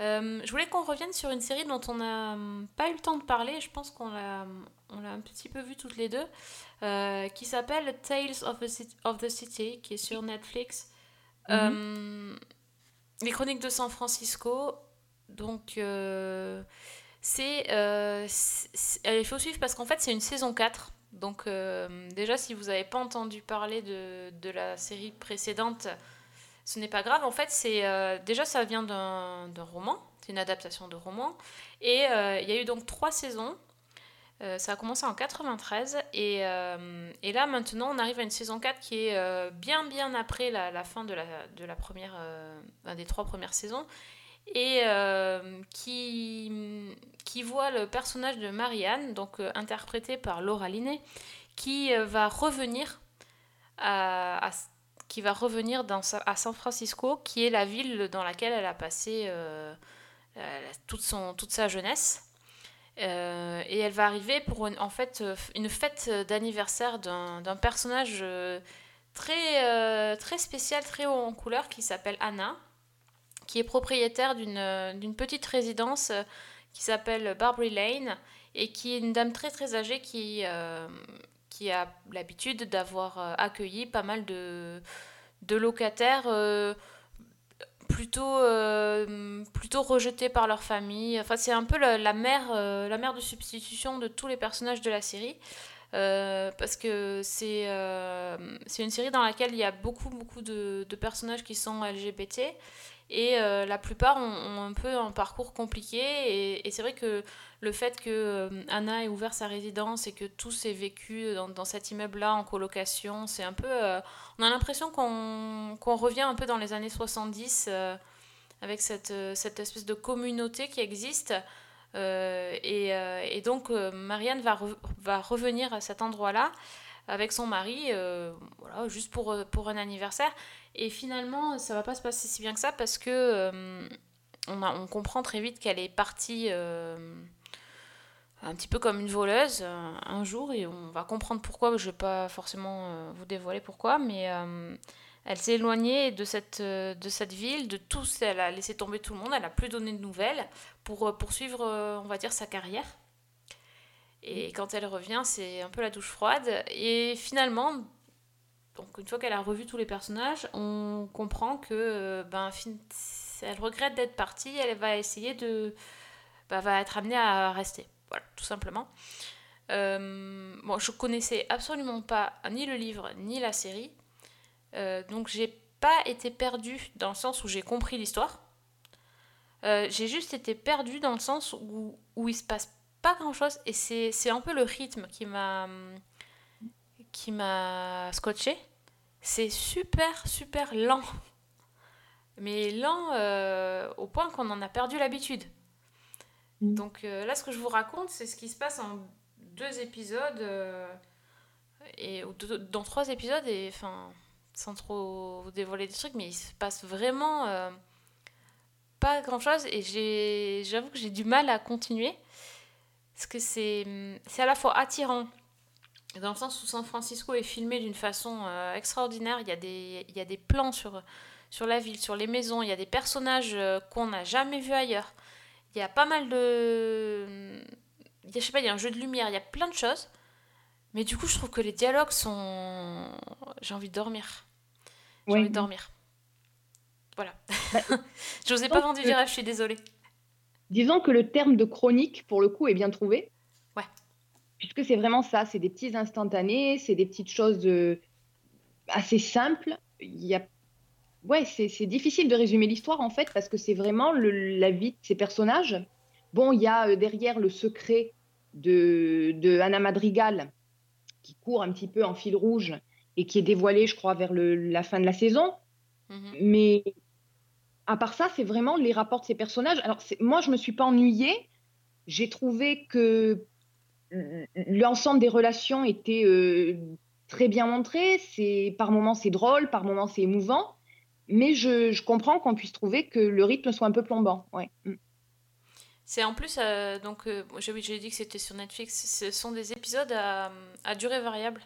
Euh, je voulais qu'on revienne sur une série dont on n'a pas eu le temps de parler, je pense qu'on l'a, on l'a un petit peu vu toutes les deux, euh, qui s'appelle Tales of the, City, of the City, qui est sur Netflix. Euh, les Chroniques de San Francisco. Donc, c'est, il faut suivre parce qu'en fait, c'est une saison 4. Donc, déjà, si vous n'avez pas entendu parler de, de la série précédente, ce n'est pas grave. En fait, c'est euh, déjà, ça vient d'un roman. C'est une adaptation de roman. Et euh, il y a eu donc trois saisons. Euh, ça a commencé en 93 et, là maintenant on arrive à une saison 4 qui est bien bien après la, fin de la, première, des trois premières saisons et qui, voit le personnage de Marianne, donc euh, interprété par Laura Linney, qui va revenir à, à- qui va revenir dans à San Francisco, qui est la ville dans laquelle elle a passé euh, euh, toute, son, toute sa jeunesse. Euh, et elle va arriver pour une, en fait une fête d'anniversaire d'un personnage très, très spécial, très haut en couleur, qui s'appelle Anna, qui est propriétaire d'une petite résidence qui s'appelle Barbary Lane et qui est une dame très très âgée qui, euh, qui a l'habitude d'avoir euh, accueilli pas mal de, de locataires euh, plutôt, euh, plutôt rejetés par leur famille. Enfin, c'est un peu la, mère, la mère de substitution de tous les personnages de la série. Parce que c'est une série dans laquelle il y a beaucoup, beaucoup de personnages qui sont LGBT. Et euh, la plupart ont, un peu un parcours compliqué. Et, c'est vrai que le fait que euh, Anna ait ouvert sa résidence et que tout s'est vécu dans, cet immeuble-là en colocation, c'est un peu. euh, on a l'impression qu'on qu'on revient un peu dans les années 70 euh, avec cette, cette espèce de communauté qui existe. Et, donc, Marianne va, va revenir à cet endroit-là avec son mari, voilà, juste pour, pour un anniversaire. Et finalement, ça va pas se passer si bien que ça parce que euh, on, comprend très vite qu'elle est partie euh, un petit peu comme une voleuse euh, un jour et on va comprendre pourquoi. Je vais pas forcément vous dévoiler pourquoi, mais elle s'est éloignée de cette, de cette ville, de tout. Elle a laissé tomber tout le monde, elle a plus donné de nouvelles pour poursuivre, on va dire, sa carrière. Et quand elle revient, c'est un peu la douche froide. Et finalement, donc une fois qu'elle a revu tous les personnages, on comprend que euh, ben, elle regrette d'être partie, elle va essayer de... bah, va être amenée à rester. Voilà, tout simplement. Euh, bon, je connaissais absolument pas ni le livre ni la série. Euh, donc j'ai pas été perdue dans le sens où j'ai compris l'histoire. Euh, j'ai juste été perdue dans le sens où, où il se passe pas grand chose et c'est un peu le rythme qui m'a qui m'a scotché. C'est super super lent. Mais lent euh, au point qu'on en a perdu l'habitude. Mm. Donc euh, là, ce que je vous raconte, c'est ce qui se passe en deux épisodes euh, et ou dans trois épisodes et enfin sans trop vous dévoiler des trucs, mais il se passe vraiment pas grand chose et j'avoue que j'ai du mal à continuer parce que c'est c'est à la fois attirant dans le sens où San Francisco est filmé d'une façon euh, extraordinaire. Il y a des il y a des plans sur sur la ville, sur les maisons. Il y a des personnages euh, qu'on n'a jamais vus ailleurs. Il y a pas mal de il y a, je sais pas, il y a un jeu de lumière, il y a plein de choses. Mais du coup, je trouve que les dialogues sont. J'ai envie de dormir. J'ai Ouais. envie de dormir. Voilà. Bah, je vous ai je pas que- du rêve, je suis désolée. Disons que le terme de chronique, pour le coup, est bien trouvé. Puisque c'est vraiment ça, c'est des petits instantanés, c'est des petites choses euh, assez simples. Il y a... Ouais, c'est c'est difficile de résumer l'histoire en fait, parce que c'est vraiment le- la vie de ces personnages. Bon, il y a euh, derrière le secret de, de Anna Madrigal, qui court un petit peu en fil rouge et qui est dévoilé, je crois, vers le- la fin de la saison. Mhm. Mais à part ça, c'est vraiment les rapports de ces personnages. Alors, moi, je me suis pas ennuyée. J'ai trouvé que l'ensemble des relations était euh, très bien montré. C'est par moments c'est drôle, par moments c'est émouvant. Mais je, je comprends qu'on puisse trouver que le rythme soit un peu plombant. Ouais. Mm. C'est en plus, euh, donc, euh, j'ai oui, j'ai dit que c'était sur Netflix, ce sont des épisodes à, à durée variable.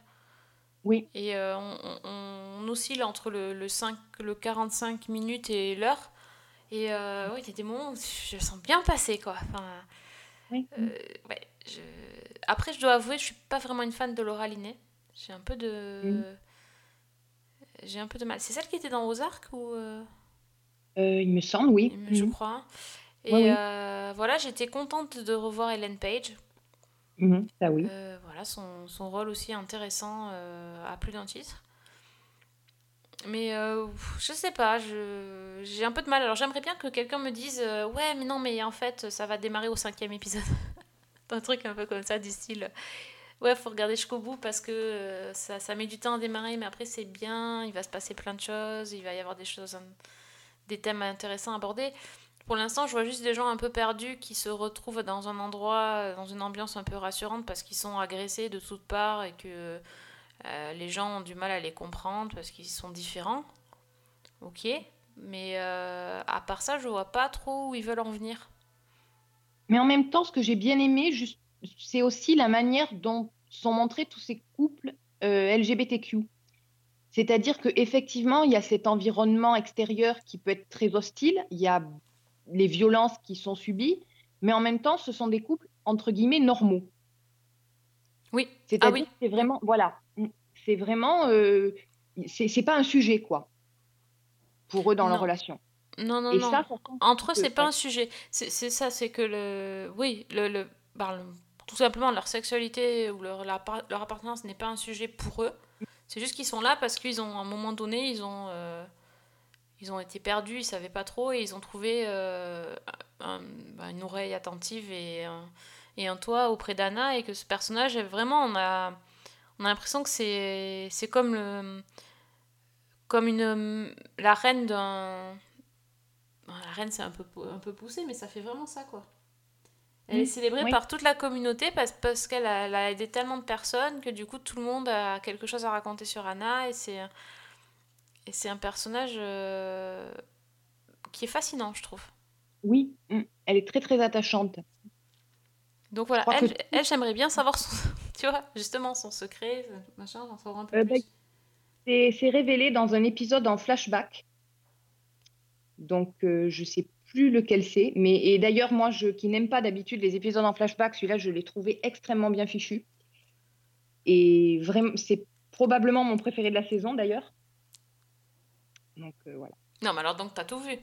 Oui. Et euh, on, on- on oscille entre le, le, 5, le 45 minutes et l'heure. Et euh, ouais, il y a des moments où je le sens bien passer, quoi. Enfin, Oui. ouais, je... Après, je dois avouer, je suis pas vraiment une fan de Laura Linney. J'ai un peu de... Mm. J'ai un peu de mal. C'est celle qui était dans Ozark ou... euh, Euh, il me semble, oui. Je Mhm. crois. Et Ouais, oui. euh, voilà, j'étais contente de revoir Ellen Page. Mhm, Ça, oui. Euh, voilà, son, son rôle aussi intéressant à plus d'un titre. Mais je sais pas, je- j'ai un peu de mal. Alors j'aimerais bien que quelqu'un me dise Ouais, mais non, mais en fait, ça va démarrer au cinquième épisode. un truc un peu comme ça, du style. Ouais, faut regarder jusqu'au bout parce que euh, ça, ça met du temps à démarrer, mais après c'est bien, il va se passer plein de choses, il va y avoir des choses, hein, des thèmes intéressants à aborder. Pour l'instant, je vois juste des gens un peu perdus qui se retrouvent dans un endroit, dans une ambiance un peu rassurante parce qu'ils sont agressés de toutes parts et que euh, les gens ont du mal à les comprendre parce qu'ils sont différents. Ok, mais euh, à part ça, je vois pas trop où ils veulent en venir. Mais en même temps, ce que j'ai bien aimé, c'est aussi la manière dont sont montrés tous ces couples euh, LGBTQ. C'est-à-dire qu'effectivement, il y a cet environnement extérieur qui peut être très hostile, il y a les violences qui sont subies, mais en même temps, ce sont des couples, entre guillemets, normaux. Oui, ah C'est-à-dire oui, c'est vraiment, voilà, c'est vraiment, euh, c'est c'est pas un sujet, quoi, pour eux dans leur relation. Non, non, Et non. ça, Entre eux, c'est pas un sujet. C'est ça, c'est que le. Oui, le, le, bah, le- tout simplement, leur sexualité ou leur, leur, appar- leur appartenance n'est pas un sujet pour eux. C'est juste qu'ils sont là parce qu'ils ont, à un moment donné, ils ont, euh, ils ont été perdus, ils savaient pas trop et ils ont trouvé euh, un- bah, une oreille attentive et un, et un toit auprès d'Anna et que ce personnage, est vraiment, on a, on a l'impression que c'est comme le comme une la reine d'un la reine c'est un peu un peu poussé mais ça fait vraiment ça quoi elle est Mm, célébrée oui. par toute la communauté parce, parce qu'elle a, aidé tellement de personnes que du coup tout le monde a quelque chose à raconter sur Anna et c'est et c'est un personnage euh, qui est fascinant je trouve Oui, mm, elle est très très attachante. donc voilà elle, que- elle j'aimerais bien savoir son, tu vois justement son secret machin j'en savoir un peu Euh, bah, plus c'est révélé dans un épisode en flashback. Donc, euh, je sais plus lequel c'est. Mais et d'ailleurs, moi, je, qui n'aime pas d'habitude les épisodes en flashback, celui-là, je l'ai trouvé extrêmement bien fichu. Et vraiment, c'est probablement mon préféré de la saison, d'ailleurs. Donc, euh, voilà. non mais alors donc t'as tout vu?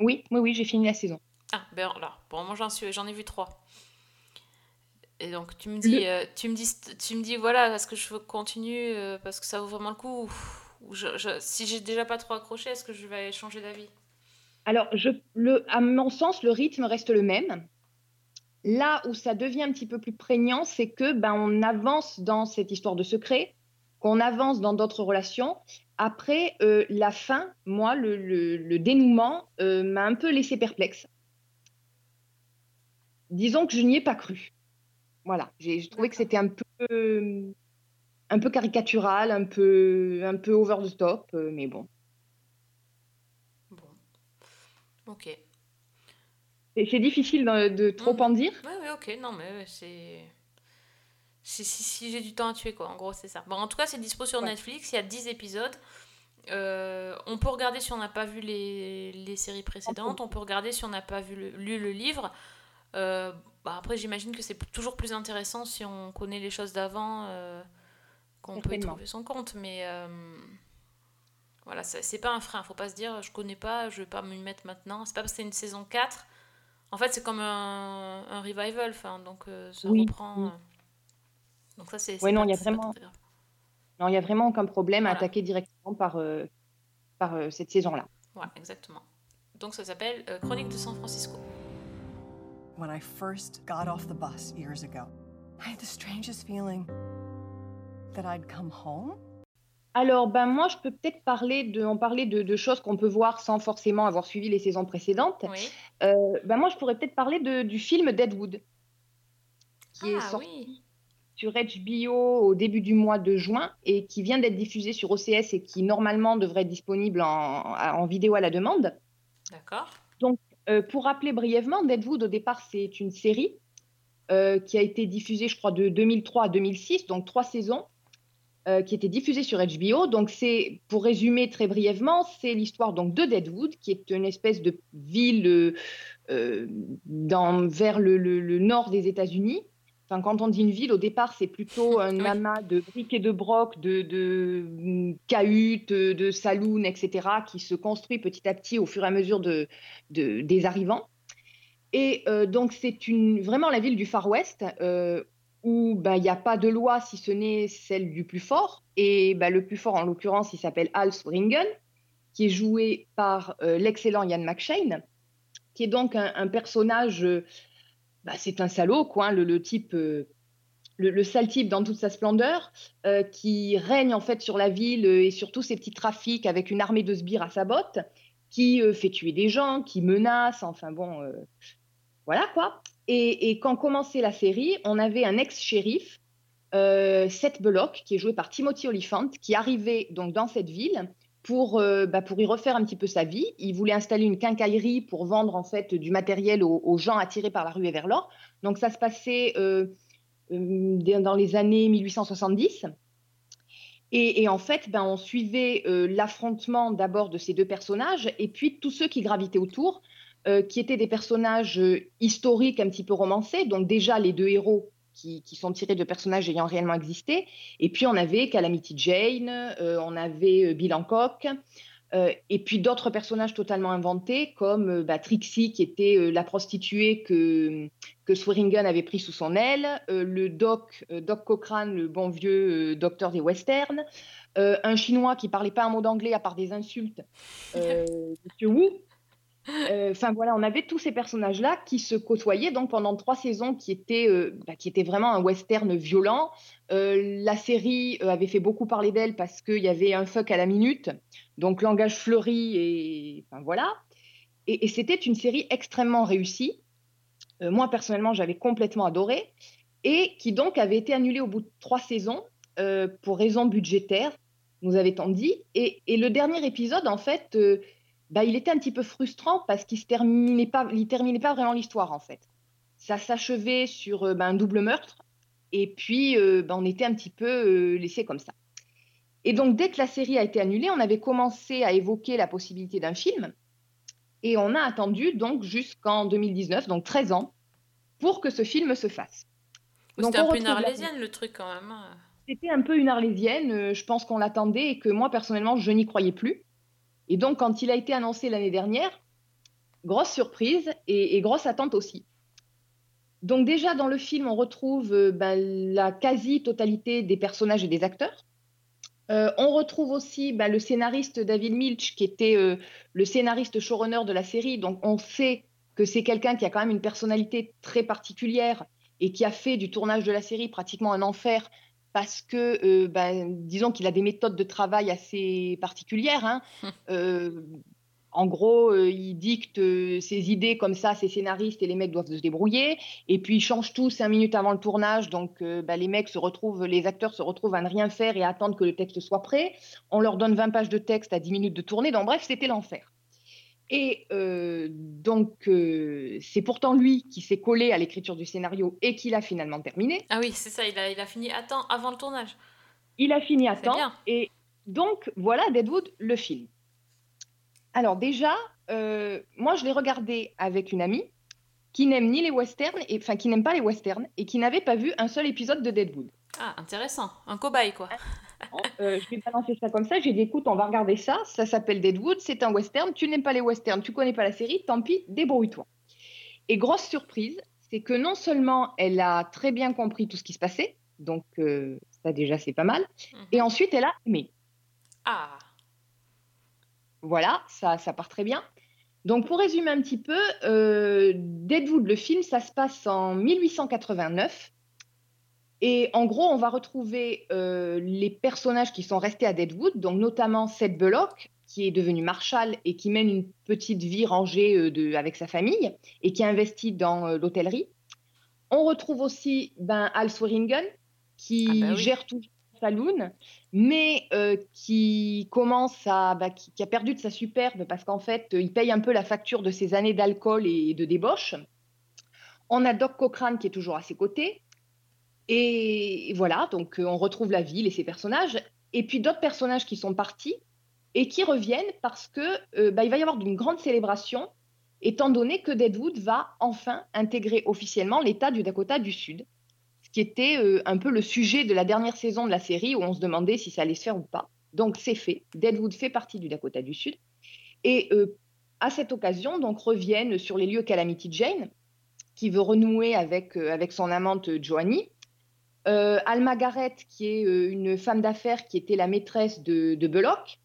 Oui, oui, oui, j'ai fini la saison. Ah, ben alors, bon, moi j'en suis, j'en ai vu trois. Et donc tu me dis, Le- euh, tu me dis, tu me dis, voilà, est-ce que je continue parce que ça vaut vraiment le coup ou, ou je, je- si j'ai déjà pas trop accroché, est-ce que je vais changer d'avis? Alors, je, le, à mon sens, le rythme reste le même. Là où ça devient un petit peu plus prégnant, c'est que ben, on avance dans cette histoire de secret, qu'on avance dans d'autres relations. Après, euh, la fin, moi, le, le- le dénouement euh, m'a un peu laissé perplexe. Disons que je n'y ai pas cru. Voilà, j'ai trouvé que c'était un peu, euh, un peu caricatural, un peu, un peu over the top, mais. Bon, ok. Et C'est difficile de, de trop Mhm. en dire. Ouais, ouais, ok, non, mais c'est. Si, si, j'ai du temps à tuer, quoi. En gros, c'est ça. Bon, en tout cas, c'est dispo sur Ouais. Netflix. Il y a 10 épisodes. Euh, on peut regarder si on n'a pas vu les, les séries précédentes. On peut regarder si on n'a pas vu le- lu le livre. Euh, bah, après, j'imagine que c'est toujours plus intéressant si on connaît les choses d'avant, euh, qu'on peut y trouver son compte. Mais voilà, c'est pas un frein. Faut pas se dire, je connais pas, je vais pas me mettre maintenant. C'est pas parce que c'est une saison 4. En fait, c'est comme un, un revival. Enfin, donc, euh, ça Oui, reprend. oui. euh. Donc, ça, c'est. C'est non, il y a vraiment-. Non, il n'y a vraiment aucun problème à Voilà. attaquer directement par, euh, par euh, cette saison-là. Ouais, exactement. Donc, ça s'appelle euh, Chronique de San Francisco. When I first got off the bus years ago, I had the strangest feeling that I'd come home. Alors, ben moi, je peux peut-être parler de, en parler de, de choses qu'on peut voir sans forcément avoir suivi les saisons précédentes. Oui. Euh, ben moi, je pourrais peut-être parler de- du film Deadwood, qui est Ah sorti oui. sur HBO au début du mois de juin et qui vient d'être diffusé sur OCS et qui normalement devrait être disponible en, en vidéo à la demande. D'accord. Euh, pour rappeler brièvement, Deadwood, au départ, c'est une série euh, qui a été diffusée, je crois, de 2003 à 2006, donc trois saisons, euh, qui était diffusée sur HBO. Donc, c'est, pour résumer très brièvement, c'est l'histoire donc de Deadwood, qui est une espèce de ville euh, euh, dans, vers le, le- le nord des États-Unis. Enfin, quand on dit une ville, au départ, c'est plutôt un Oui. amas de briques et de brocs, de, de mm, cahutes, de saloons, etc., qui se construit petit à petit au fur et à mesure de, de- des arrivants. Et euh, donc, c'est une, vraiment la ville du Far West euh, où ben, il n'y a pas de loi si ce n'est celle du plus fort. Et ben, le plus fort, en l'occurrence, il s'appelle Hal Swearingen, qui est joué par euh, l'excellent Ian McShane, qui est donc un, personnage euh, bah, c'est un salaud, quoi, hein, le, le type, euh, le, le sale type dans toute sa splendeur, euh, qui règne en fait sur la ville et sur tous ces petits trafics avec une armée de sbires à sa botte, qui fait tuer des gens, qui menace, enfin bon, voilà quoi. Et, quand commençait la série, on avait un ex-shérif, euh, Seth Bullock, qui est joué par Timothy Olyphant, qui arrivait donc dans cette ville pour, euh, bah, pour y refaire un petit peu sa vie. Il voulait installer une quincaillerie pour vendre en fait du matériel aux, gens attirés par la rue et vers l'or. Donc ça se passait euh, euh, dans les années 1870. Et, et en fait, ben, on suivait l'affrontement d'abord de ces deux personnages et puis tous ceux qui gravitaient autour, euh, qui étaient des personnages euh, historiques un petit peu romancés. Donc déjà les deux héros qui, qui sont tirés de personnages ayant réellement existé. Et puis on avait Calamity Jane, euh, on avait Bill Hancock. euh, et puis d'autres personnages totalement inventés, comme euh, bah, Trixie, qui était la prostituée que, que Swearingen avait pris sous son aile, le doc, Doc Cochrane, le bon vieux docteur des westerns, un chinois qui parlait pas un mot d'anglais à part des insultes, Monsieur Wu. Euh, Enfin voilà, on avait tous ces personnages-là qui se côtoyaient donc pendant trois saisons, qui étaient, euh, bah, qui étaient vraiment un western violent. Euh, la série avait fait beaucoup parler d'elle parce qu'il y avait un fuck à la minute, donc langage fleuri et voilà. Et, c'était une série extrêmement réussie. Moi personnellement, j'avais complètement adoré et qui donc avait été annulée au bout de trois saisons pour raisons budgétaires, nous avait-on dit. Et, le dernier épisode, en fait, bah, il était un petit peu frustrant parce qu'il ne terminait, pas, il terminait pas vraiment l'histoire, en fait. Ça s'achevait sur euh, bah, un double meurtre et puis euh, bah, on était un petit peu euh, laissé comme ça. Et donc, dès que la série a été annulée, on avait commencé à évoquer la possibilité d'un film. Et on a attendu donc jusqu'en 2019, donc 13 ans, pour que ce film se fasse. Donc, C'était un peu une la- arlésienne le truc quand même. hein. C'était un peu une arlésienne, je pense qu'on l'attendait et que moi personnellement je n'y croyais plus. Et donc quand il a été annoncé l'année dernière, grosse surprise et, grosse attente aussi. Donc déjà dans le film on retrouve euh, ben, la quasi-totalité des personnages et des acteurs. Euh, on retrouve aussi ben, le scénariste David Milch qui était euh, le scénariste showrunner de la série. Donc on sait que c'est quelqu'un qui a quand même une personnalité très particulière et qui a fait du tournage de la série pratiquement un enfer parce que, euh, ben, disons qu'il a des méthodes de travail assez particulières. hein. Euh, en gros, euh, il dicte ses idées comme ça, ses scénaristes et les mecs doivent se débrouiller. Et puis, il change tout cinq minutes avant le tournage. Donc, ben, les mecs se retrouvent, les acteurs se retrouvent à ne rien faire et à attendre que le texte soit prêt. On leur donne 20 pages de texte à 10 minutes de tournée. Donc, bref, c'était l'enfer. Et euh, donc, euh, c'est pourtant lui qui s'est collé à l'écriture du scénario et qui l'a finalement terminé. Ah oui, c'est ça, il a, il a fini à temps avant le tournage. Il a fini à C'est temps. bien. Et donc, voilà Deadwood, le film. Alors déjà, euh, moi, je l'ai regardé avec une amie qui n'aime ni les westerns, et, enfin, qui n'aime pas les westerns, et qui n'avait pas vu un seul épisode de Deadwood. Ah, intéressant. Un cobaye, quoi. Euh, je vais balancer ça comme ça. J'ai dit, écoute, on va regarder ça. Ça s'appelle Deadwood, c'est un western. Tu n'aimes pas les westerns, tu connais pas la série, tant pis, débrouille-toi. Et grosse surprise, c'est que non seulement elle a très bien compris tout ce qui se passait, donc euh, ça déjà c'est pas mal, Mhm. et ensuite elle a aimé. Ah, Voilà, ça, ça part très bien. Donc, pour résumer un petit peu, euh, Deadwood, le film, ça se passe en 1889. Et en gros, on va retrouver euh, les personnages qui sont restés à Deadwood, donc notamment Seth Bullock, qui est devenu marshal et qui mène une petite vie rangée euh, de- avec sa famille et qui investit dans euh, l'hôtellerie. On retrouve aussi ben, Al Swearingen, qui Ah bah oui. gère tout le saloon, mais qui commence à, bah, qui, qui a perdu de sa superbe parce qu'en fait, il paye un peu la facture de ses années d'alcool et de débauche. On a Doc Cochrane qui est toujours à ses côtés. Et voilà, donc euh, on retrouve la ville et ses personnages. Et puis d'autres personnages qui sont partis et qui reviennent parce que euh, bah, il va y avoir une grande célébration, étant donné que Deadwood va enfin intégrer officiellement l'État du Dakota du Sud, ce qui était euh, un peu le sujet de la dernière saison de la série où on se demandait si ça allait se faire ou pas. Donc c'est fait. Deadwood fait partie du Dakota du Sud. Et à cette occasion, donc reviennent sur les lieux Calamity Jane, qui veut renouer avec, avec son amante Joanie. Euh, Alma Garrett, qui est euh, une femme d'affaires qui était la maîtresse de, de Bullock.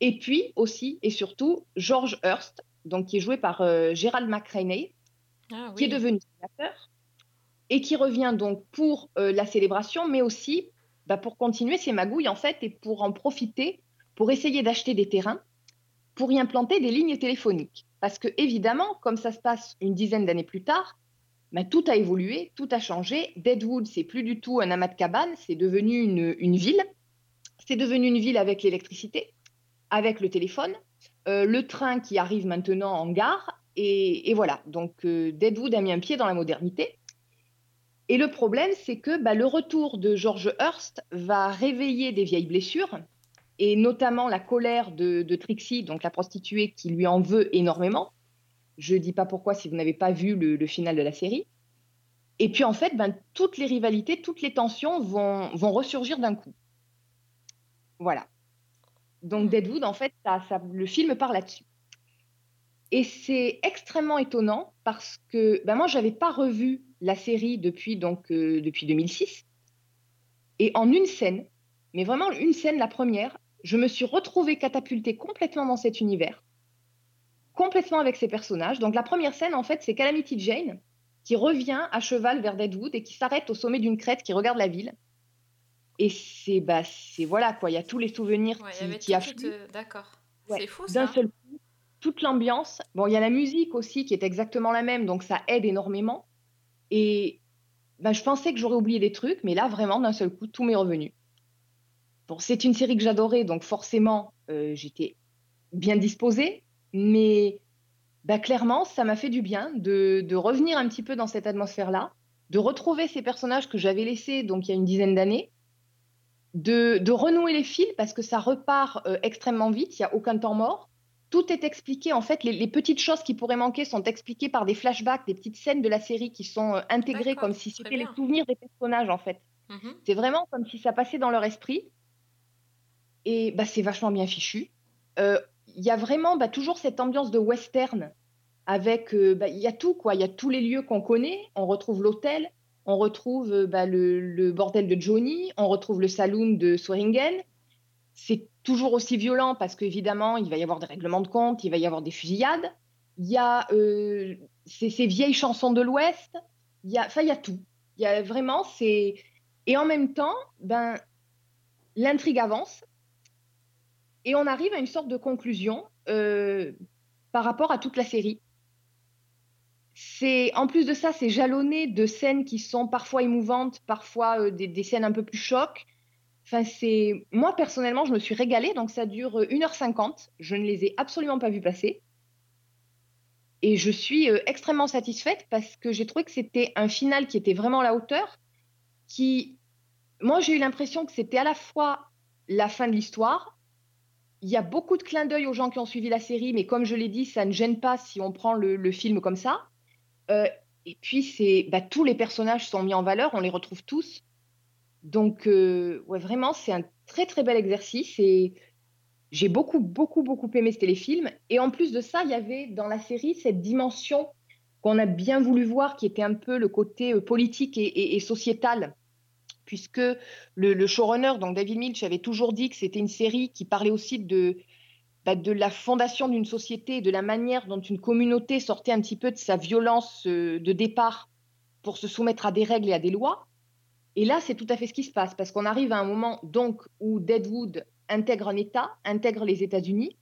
Et puis aussi et surtout George Hurst, donc qui est joué par euh, Gerald McRaney, Ah qui est devenu sénateur et qui revient donc pour la célébration, mais aussi bah, pour continuer ses magouilles en fait et pour en profiter pour essayer d'acheter des terrains pour y implanter des lignes téléphoniques. Parce que évidemment, comme ça se passe une dizaine d'années plus tard, tout a évolué, tout a changé. Deadwood, c'est plus du tout un amas de cabanes, c'est devenu une, ville. C'est devenu une ville avec l'électricité, avec le téléphone, euh, le train qui arrive maintenant en gare, et, et voilà. Donc euh, Deadwood a mis un pied dans la modernité. Et le problème, c'est que bah, le retour de George Hurst va réveiller des vieilles blessures, et notamment la colère de, de Trixie, donc la prostituée, qui lui en veut énormément. Je ne dis pas pourquoi si vous n'avez pas vu le, final de la série. Et puis en fait, ben, toutes les rivalités, toutes les tensions vont, ressurgir d'un coup. Voilà. Donc Deadwood, en fait, ça- le film part là-dessus. Et c'est extrêmement étonnant parce que ben moi, je n'avais pas revu la série depuis, donc, euh, depuis 2006. Et en une scène, mais vraiment une scène, la première, je me suis retrouvée catapultée complètement dans cet univers, complètement avec ces personnages. Donc la première scène, en fait, c'est Calamity Jane qui revient à cheval vers Deadwood et qui s'arrête au sommet d'une crête qui regarde la ville. Et c'est bah, c'est voilà quoi, il y a tous les souvenirs Ouais, il y qui, avait qui tout affluent. te- D'accord. Ouais, C'est fou d'un ça. seul coup, toute l'ambiance. Bon, il y a la musique aussi qui est exactement la même, donc ça aide énormément. Et ben, je pensais que j'aurais oublié des trucs, mais là, vraiment, d'un seul coup, tout m'est revenu. Bon, c'est une série que j'adorais, donc forcément, euh, j'étais bien disposée, mais ben, clairement, ça m'a fait du bien de, de revenir un petit peu dans cette atmosphère-là, de retrouver ces personnages que j'avais laissés donc il y a une dizaine d'années, de, de renouer les fils parce que ça repart euh, extrêmement vite, il n'y a aucun temps mort. Tout est expliqué, en fait, les, les petites choses qui pourraient manquer sont expliquées par des flashbacks, des petites scènes de la série qui sont euh, intégrées comme si c'était les souvenirs des personnages, en fait. Mhm. C'est vraiment comme si ça passait dans leur esprit. Et bah, c'est vachement bien fichu. Euh, Il y a vraiment bah, toujours cette ambiance de western avec, euh, bah, il y a tout quoi. Il y a tous les lieux qu'on connaît. On retrouve l'hôtel, on retrouve euh, bah, le, bordel de Johnny, on retrouve le saloon de Swearingen. C'est toujours aussi violent parce qu'évidemment, il va y avoir des règlements de compte, il va y avoir des fusillades. Il y a euh, ces, vieilles chansons de l'Ouest. Enfin, il y a tout. Il y a vraiment, c'est et en même temps, ben, l'intrigue avance et on arrive à une sorte de conclusion euh, par rapport à toute la série. C'est en plus de ça, c'est jalonné de scènes qui sont parfois émouvantes, parfois euh, des, scènes un peu plus chocs. Enfin, c'est moi personnellement, je me suis régalée, donc ça dure euh, 1h50. Je ne les ai absolument pas vus passer. Et je suis euh, extrêmement satisfaite parce que j'ai trouvé que c'était un final qui était vraiment à la hauteur, qui, moi, j'ai eu l'impression que c'était à la fois la fin de l'histoire. Il y a beaucoup de clins d'œil aux gens qui ont suivi la série, mais comme je l'ai dit, ça ne gêne pas si on prend le, film comme ça. Euh, et puis, bah, tous les personnages sont mis en valeur, on les retrouve tous. Donc, euh, vraiment, c'est un très très bel exercice et j'ai beaucoup, beaucoup, beaucoup aimé ce téléfilm. Et en plus de ça, il y avait dans la série cette dimension qu'on a bien voulu voir, qui était un peu le côté euh, politique et sociétal, puisque le, le showrunner, donc David Milch, avait toujours dit que c'était une série qui parlait aussi de, bah, de la fondation d'une société, de la manière dont une communauté sortait un petit peu de sa violence euh, de départ pour se soumettre à des règles et à des lois. Et là, c'est tout à fait ce qui se passe, parce qu'on arrive à un moment donc où Deadwood intègre un État, intègre les États-Unis,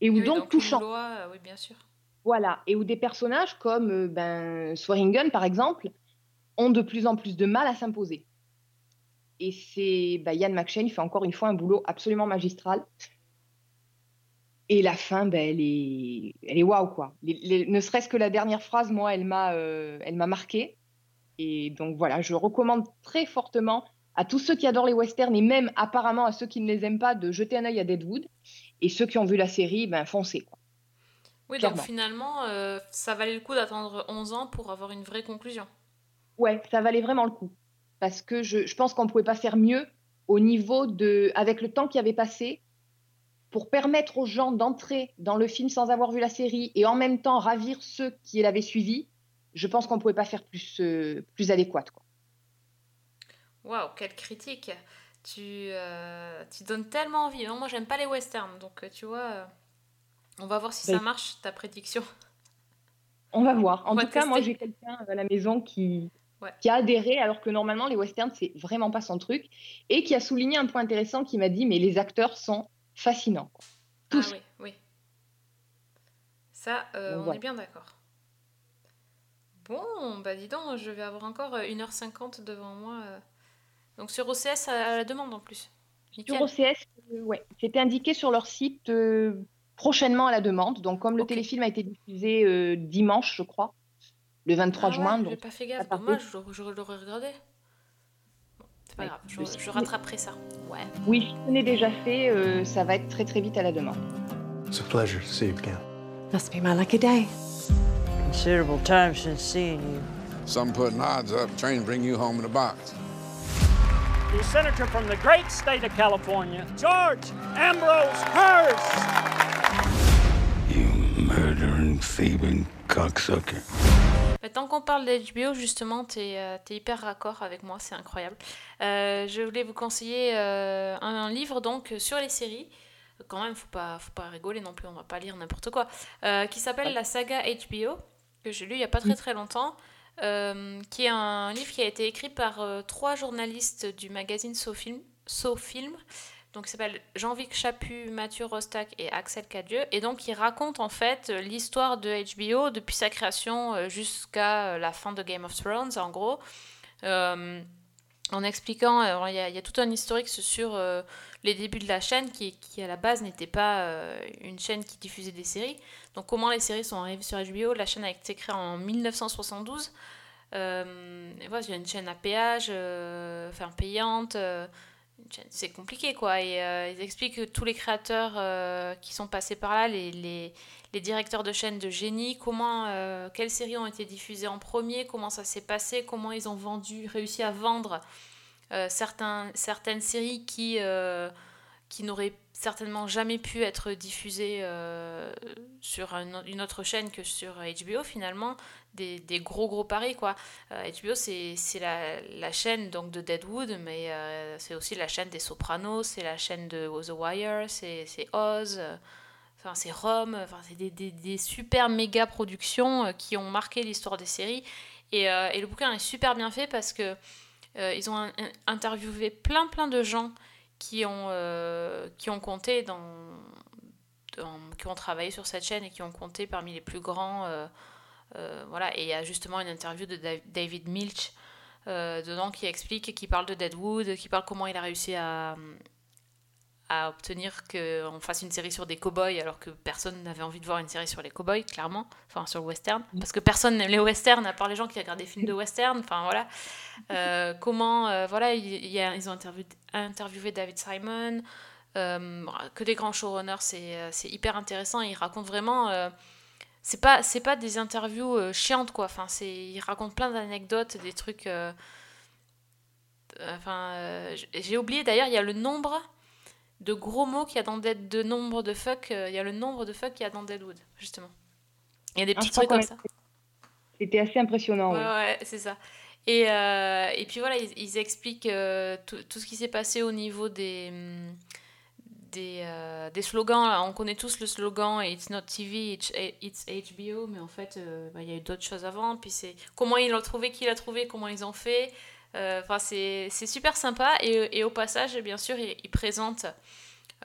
et où Oui, donc, tout une change. loi, euh, oui, bien sûr. Voilà, et où des personnages comme euh, ben, Swearingen, par exemple, ont de plus en plus de mal à s'imposer. Et c'est ben, Ian McShane fait encore une fois un boulot absolument magistral. Et la fin, ben, elle est, elle est waouh quoi. Les- les- ne serait-ce que la dernière phrase, moi, elle m'a, euh, elle m'a marqué. Et donc voilà, je recommande très fortement à tous ceux qui adorent les westerns et même apparemment à ceux qui ne les aiment pas de jeter un œil à Deadwood. Et ceux qui ont vu la série, ben foncez quoi. Oui, Clairement. donc finalement, euh, ça valait le coup d'attendre 11 ans pour avoir une vraie conclusion. Ouais, ça valait vraiment le coup. Parce que je, je pense qu'on ne pouvait pas faire mieux au niveau de, avec le temps qui avait passé, pour permettre aux gens d'entrer dans le film sans avoir vu la série et en même temps ravir ceux qui l'avaient suivi. Je pense qu'on ne pouvait pas faire plus, euh, plus adéquat. Quoi. Waouh, quelle critique tu, euh, tu donnes tellement envie. Non, moi, j'aime pas les westerns, donc euh, tu vois, euh, on va voir si ça marche, ta prédiction. On va voir. En On tout cas, moi, j'ai quelqu'un à la maison qui, Ouais. qui a adhéré, alors que normalement, les westerns, c'est vraiment pas son truc, et qui a souligné un point intéressant qui m'a dit, mais les acteurs sont fascinants. quoi. Tous. Ah oui, oui. Ça, euh, on voilà. est bien d'accord. Bon, bah dis donc, je vais avoir encore euh, 1h50 devant moi. euh. Donc sur OCS à la demande en plus. Nickel. Sur OCS, euh, ouais, c'était indiqué sur leur site euh, prochainement à la demande. Donc, comme le téléfilm a été diffusé euh, dimanche, je crois, le 23 Ah juin, ouais, donc j'ai pas fait gaffe, dommage, je, je l'aurais regardé. Bon, c'est pas Ouais, grave, je, le je rattraperai ça. Ouais. oui, ce n'est déjà fait, euh, ça va être très très vite à la demande. It's a pleasure to see you again. Must be my lucky day. Considerable time since seeing you. Some putting odds up, train bring you home in a box. The senator from the great state of California, George Ambrose Hearst. You murdering, thieving cocksucker. Mais tant qu'on parle d'HBO, justement, t'es euh, t'es hyper raccord avec moi, c'est incroyable. Euh, je voulais vous conseiller euh, un, un livre donc sur les séries. Quand même, faut pas, faut pas rigoler non plus, on va pas lire n'importe quoi. Euh, qui s'appelle La saga HBO, que j'ai lu il y a pas très très longtemps. euh, qui est un livre qui a été écrit par euh, trois journalistes du magazine SoFilm, SoFilm donc il s'appelle Jean-Vic Chaput, Mathieu Rostac et Axel Cadieux. Et donc il raconte en fait euh, l'histoire de HBO depuis sa création euh, jusqu'à euh, la fin de Game of Thrones en gros. En expliquant, il y, a- tout un historique sur les débuts de la chaîne qui, qui, à la base n'était pas une chaîne qui diffusait des séries. Donc comment les séries sont arrivées sur HBO La chaîne a été créée en 1972. Euh, et voilà, il y a une chaîne à péage, enfin payante. C'est compliqué quoi. Et euh, ils expliquent que tous les créateurs euh, qui sont passés par là, les, les, les directeurs de chaînes de génie, comment, euh, quelles séries ont été diffusées en premier, comment ça s'est passé, comment ils ont vendu, réussi à vendre certains, certaines séries qui, qui n'auraient certainement jamais pu être diffusées euh, sur un- une autre chaîne que sur HBO finalement. Des, des gros gros paris quoi. Euh, HBO c'est c'est la, la chaîne donc de Deadwood mais euh, c'est aussi la chaîne des Sopranos, c'est la chaîne de The Wire, c'est Oz, euh, enfin c'est Rome, enfin c'est des, des, super méga productions euh, qui ont marqué l'histoire des séries et, euh, et le bouquin est super bien fait parce que euh, ils ont interviewé plein plein de gens qui ont, euh, qui ont compté dans, qui ont travaillé sur cette chaîne et qui ont compté parmi les plus grands euh, euh, voilà. Et il y a justement une interview de Da- David Milch dedans qui explique qui parle de Deadwood qui parle comment il a réussi à à obtenir qu'on fasse une série sur des cow-boys alors que personne n'avait envie de voir une série sur les cow-boys, clairement, enfin sur le western, parce que personne n'aime les westerns à part les gens qui regardent des films de western, enfin voilà. Euh, comment, euh, voilà, il, il y a- ils ont interviewé, interviewé David Simon, euh, que des grands showrunners, c'est c'est hyper intéressant, ils racontent vraiment... c'est pas, c'est pas des interviews chiantes, quoi, enfin, c'est, ils racontent plein d'anecdotes, des trucs... Enfin, j'ai oublié d'ailleurs, il y a le nombre de gros mots qu'il y a dans Dead, de nombre de fuck, euh, il y a le nombre de fuck qu'il y a dans Deadwood, justement. Il y a des Ah, petits trucs comme ça. C'était assez impressionnant. Ouais, c'est ça. Et, euh, et puis voilà, ils, ils expliquent euh, tout, tout ce qui s'est passé au niveau des, hum, des, euh, des slogans. là. On connaît tous le slogan It's not TV, it's, it's HBO, mais en fait, bah, il y a eu d'autres choses avant. Puis c'est comment ils l'ont trouvé, qui l'a trouvé, comment ils ont fait. Euh, Enfin, c'est super sympa. Et, au passage, bien sûr, ils présentent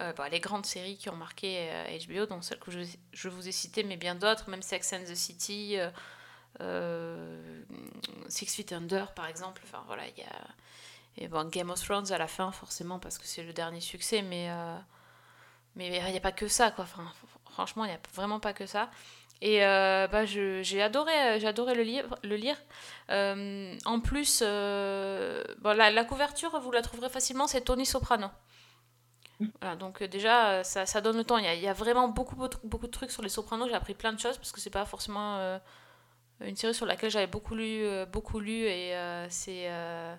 euh, bah, les grandes séries qui ont marqué euh, HBO, donc celles que je, vous ai citées, mais bien d'autres, même Sex and the City. euh, euh, Six Feet Under par exemple enfin voilà il y a et Game of Thrones à la fin forcément parce que c'est le dernier succès mais euh, mais il n'y a pas que ça quoi enfin, franchement il n'y a vraiment pas que ça et euh, bah, j'ai adoré j'ai adoré le livre le lire Euh, en plus euh, la, couverture vous la trouverez facilement c'est Tony Soprano voilà, donc euh, déjà, euh, ça, ça donne le temps. Il y a, vraiment beaucoup, beaucoup, de trucs sur les Sopranos. J'ai appris plein de choses parce que c'est pas forcément euh, une série sur laquelle j'avais beaucoup lu, euh, beaucoup lu et euh, c'est euh,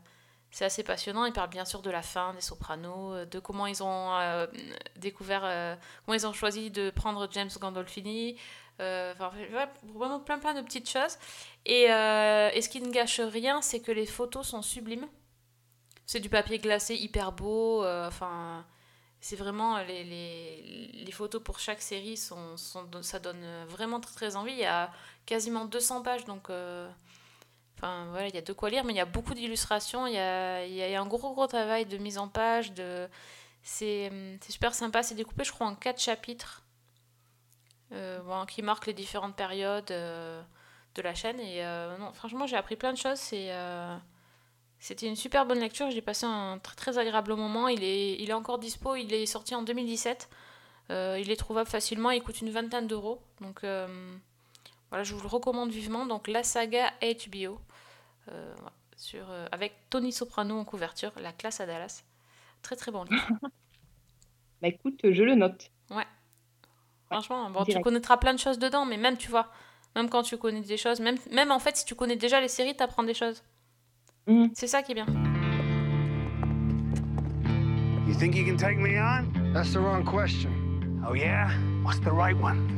c'est assez passionnant. Il parle bien sûr de la fin des Sopranos, euh, de comment ils ont euh, découvert, euh, comment ils ont choisi de prendre James Gandolfini. Euh, Enfin, vraiment plein plein de petites choses. Et, euh, et ce qui ne gâche rien, c'est que les photos sont sublimes. C'est du papier glacé hyper beau. euh, Enfin, c'est vraiment les, les, les photos pour chaque série sont, sont ça donne vraiment très très envie. Il y a quasiment 200 pages donc enfin voilà, il y a de quoi lire mais il y a beaucoup d'illustrations, il y a, il y a un gros gros travail de mise en page de c'est c'est super sympa, c'est découpé je crois en quatre chapitres. Euh, bon, qui marquent les différentes périodes euh, de la chaîne et euh, non, franchement, j'ai appris plein de choses, euh, c'était une super bonne lecture, j'ai passé un très très agréable moment. Il est, il est encore dispo, il est sorti en 2017. Euh, il est trouvable facilement, il coûte une vingtaine d'euros. Donc euh, voilà, je vous le recommande vivement. Donc la saga HBO, euh, sur, avec Tony Soprano en couverture, La classe à Dallas. Très très bon livre. Bah écoute, je le note. Ouais. Franchement, bon, tu connaîtras plein de choses dedans, mais même, tu vois, même quand tu connais des choses, même, même en fait, si tu connais déjà les séries, t'apprends des choses. Mhm. C'est ça qui est bien. You think you can take me on? That's the wrong question. Oh, yeah? What's the right one?